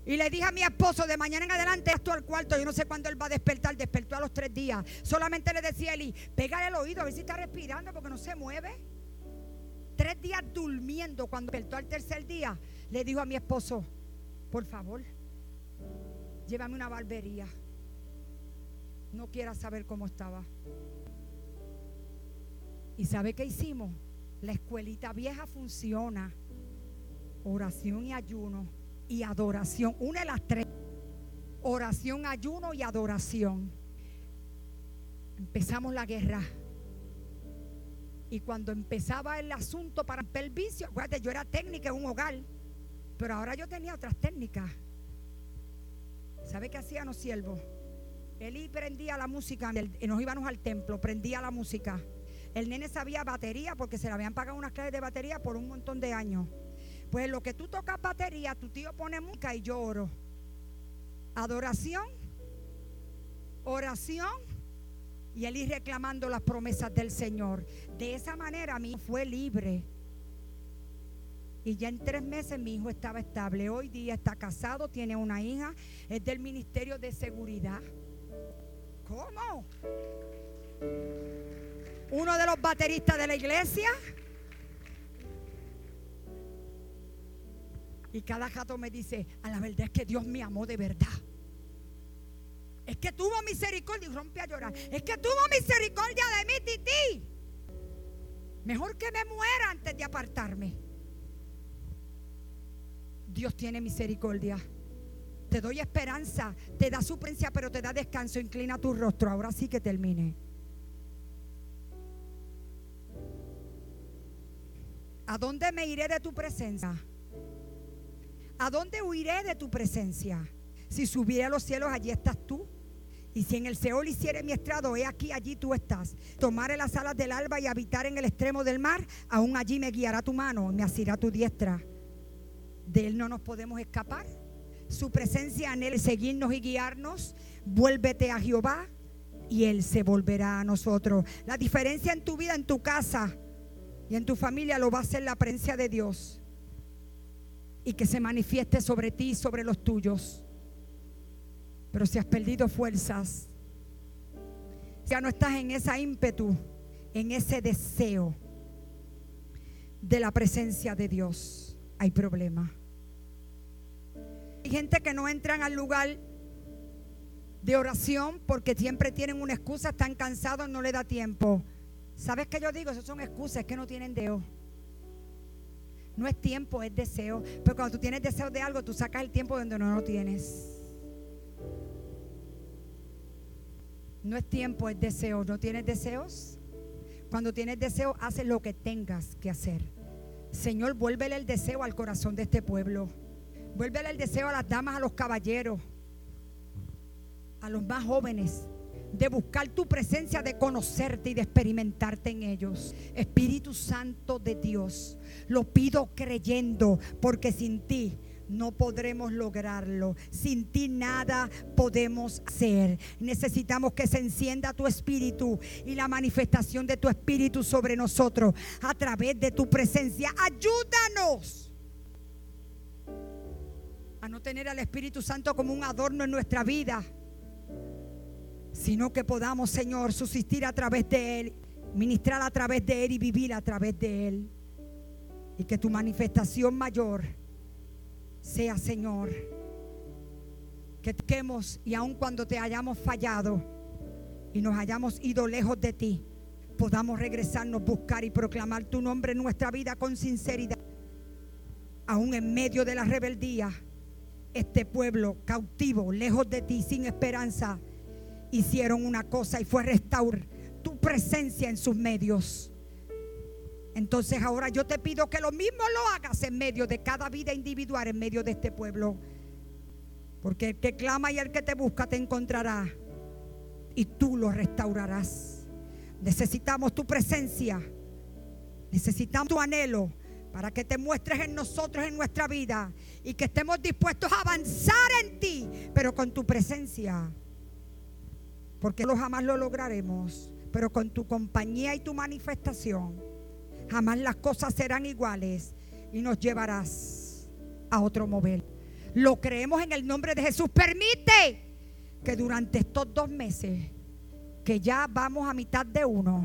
Y le dije a mi esposo, de mañana en adelante, esto al cuarto, yo no sé cuándo él va a despertar, despertó a los tres días. Solamente le decía a Eli, pégale el oído a ver si está respirando porque no se mueve. Tres días durmiendo, cuando despertó al tercer día, le dijo a mi esposo, por favor, llévame una barbería. No quiera saber cómo estaba. ¿Y sabe qué hicimos? La escuelita vieja funciona. Oración y ayuno y adoración. Una de las tres. Oración, ayuno y adoración. Empezamos la guerra. Y cuando empezaba el asunto para el vicio, acuérdate, yo era técnica en un hogar, pero ahora yo tenía otras técnicas. ¿Sabe qué hacían los siervos? Él prendía la música, y nos íbamos al templo, prendía la música. El nene sabía batería porque se le habían pagado unas clases de batería por un montón de años. Pues lo que tú tocas batería, tu tío pone música y yo oro. Adoración, oración y él ir reclamando las promesas del Señor. De esa manera mi hijo fue libre. Y ya en tres meses mi hijo estaba estable. Hoy día está casado, tiene una hija, es del Ministerio de Seguridad. ¿Cómo? Uno de los bateristas de la iglesia Y cada jato me dice, a la verdad es que Dios me amó de verdad. Es que tuvo misericordia y rompe a llorar. Es que tuvo misericordia de mí, Titi. Mejor que me muera antes de apartarme. Dios tiene misericordia. Te doy esperanza, te da su pero te da descanso. Inclina tu rostro. Ahora sí que termine. ¿A dónde me iré de tu presencia? ¿A dónde huiré de tu presencia? Si subiera a los cielos, allí estás tú. Y si en el Seol hiciere mi estrado, he aquí, allí tú estás. Tomaré las alas del alba y habitar en el extremo del mar, aún allí me guiará tu mano, me asirá tu diestra. De Él no nos podemos escapar. Su presencia en Él, seguirnos y guiarnos. Vuélvete a Jehová y Él se volverá a nosotros. La diferencia en tu vida, en tu casa y en tu familia lo va a ser la presencia de Dios y que se manifieste sobre ti y sobre los tuyos. Pero si has perdido fuerzas, ya no estás en esa ímpetu, en ese deseo de la presencia de Dios, hay problema. Hay gente que no entran al lugar de oración porque siempre tienen una excusa, están cansados, no le da tiempo. ¿Sabes qué yo digo? Esas son excusas, que no tienen Dios. No es tiempo, es deseo. Pero cuando tú tienes deseo de algo, tú sacas el tiempo donde no lo tienes. No es tiempo, es deseo. ¿No tienes deseos? Cuando tienes deseo, haces lo que tengas que hacer. Señor, vuélvele el deseo al corazón de este pueblo. Vuélvele el deseo a las damas, a los caballeros, a los más jóvenes de buscar tu presencia, de conocerte y de experimentarte en ellos. Espíritu Santo de Dios, lo pido creyendo, porque sin ti no podremos lograrlo. Sin ti nada podemos hacer. Necesitamos que se encienda tu espíritu y la manifestación de tu espíritu sobre nosotros a través de tu presencia. Ayúdanos a no tener al Espíritu Santo como un adorno en nuestra vida sino que podamos, Señor, subsistir a través de Él, ministrar a través de Él y vivir a través de Él. Y que tu manifestación mayor sea, Señor, que toquemos y aun cuando te hayamos fallado y nos hayamos ido lejos de ti, podamos regresarnos, buscar y proclamar tu nombre en nuestra vida con sinceridad. Aún en medio de la rebeldía, este pueblo cautivo, lejos de ti, sin esperanza hicieron una cosa y fue restaurar tu presencia en sus medios. Entonces ahora yo te pido que lo mismo lo hagas en medio de cada vida individual, en medio de este pueblo. Porque el que clama y el que te busca te encontrará y tú lo restaurarás. Necesitamos tu presencia, necesitamos tu anhelo, para que te muestres en nosotros, en nuestra vida, y que estemos dispuestos a avanzar en ti, pero con tu presencia. Porque no jamás lo lograremos, pero con tu compañía y tu manifestación, jamás las cosas serán iguales y nos llevarás a otro mover. Lo creemos en el nombre de Jesús. Permite que durante estos dos meses, que ya vamos a mitad de uno,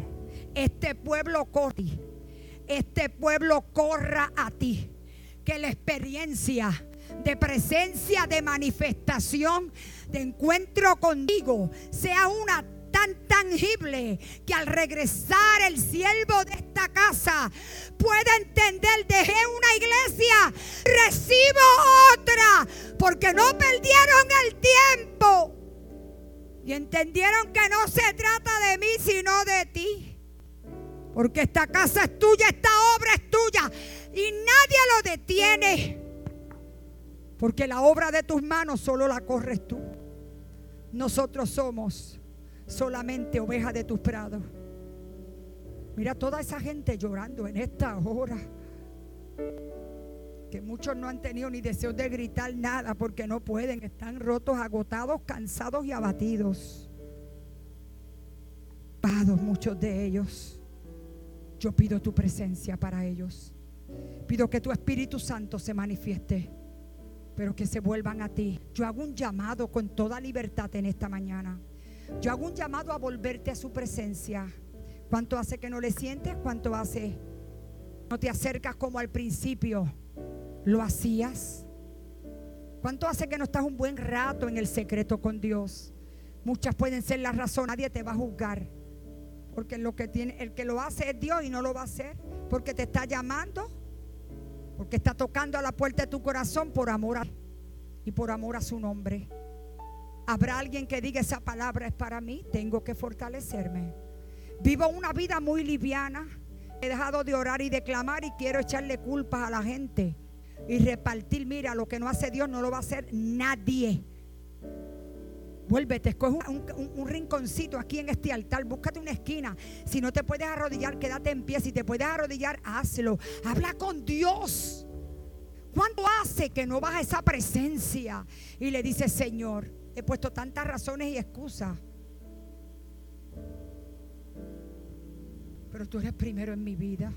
este pueblo corre, este pueblo corra a ti. Que la experiencia de presencia, de manifestación, de encuentro contigo sea una tan tangible que al regresar el siervo de esta casa pueda entender, dejé una iglesia, recibo otra, porque no perdieron el tiempo y entendieron que no se trata de mí, sino de ti. Porque esta casa es tuya, esta obra es tuya y nadie lo detiene. Porque la obra de tus manos solo la corres tú. Nosotros somos solamente ovejas de tus prados. Mira toda esa gente llorando en esta hora. Que muchos no han tenido ni deseo de gritar nada porque no pueden. Están rotos, agotados, cansados y abatidos. Pados muchos de ellos. Yo pido tu presencia para ellos. Pido que tu Espíritu Santo se manifieste, pero que se vuelvan a ti. Yo hago un llamado con toda libertad en esta mañana. Yo hago un llamado a volverte a su presencia. ¿Cuánto hace que no le sientes? ¿Cuánto hace? No te acercas como al principio lo hacías. ¿Cuánto hace que no estás un buen rato en el secreto con Dios? Muchas pueden ser las razones. Nadie te va a juzgar. Porque lo que tiene, el que lo hace es Dios y no lo va a hacer. Porque te está llamando. Porque está tocando a la puerta de tu corazón por amor a, y por amor a su nombre. Habrá alguien que diga esa palabra es para mí. Tengo que fortalecerme. Vivo una vida muy liviana. He dejado de orar y de clamar y quiero echarle culpas a la gente y repartir. Mira, lo que no hace Dios no lo va a hacer nadie. Vuélvete, escoge un, rinconcito aquí en este altar, búscate una esquina. Si no te puedes arrodillar, quédate en pie. Si te puedes arrodillar, hazlo. Habla con Dios. ¿Cuánto hace que no vas a esa presencia? Y le dice, Señor, he puesto tantas razones y excusas. Pero tú eres primero en mi vida.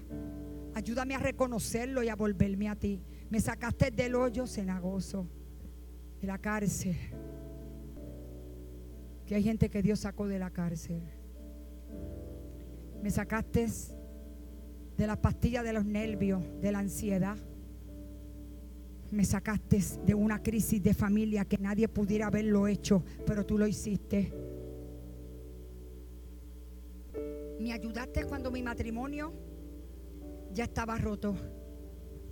Ayúdame a reconocerlo y a volverme a ti. Me sacaste del hoyo cenagoso, de la cárcel. Que hay gente que Dios sacó de la cárcel. Me sacaste de la pastilla de los nervios, de la ansiedad. Me sacaste de una crisis de familia que nadie pudiera haberlo hecho, pero tú lo hiciste. Me ayudaste cuando mi matrimonio ya estaba roto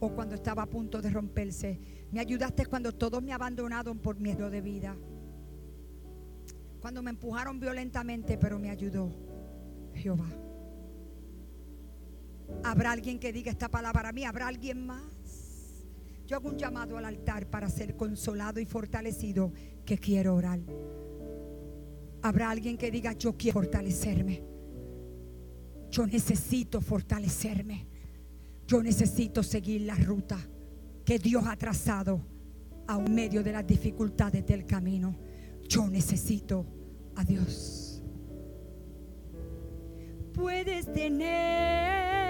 o cuando estaba a punto de romperse. Me ayudaste cuando todos me abandonaron por miedo de vida. Cuando me empujaron violentamente, pero me ayudó Jehová. ¿Habrá alguien que diga esta palabra a mí? ¿Habrá alguien más? Yo hago un llamado al altar para ser consolado y fortalecido que quiero orar. Habrá alguien que diga, yo quiero fortalecerme. Yo necesito fortalecerme. Yo necesito seguir la ruta que Dios ha trazado a un medio de las dificultades del camino. Yo necesito a Dios. Puedes tener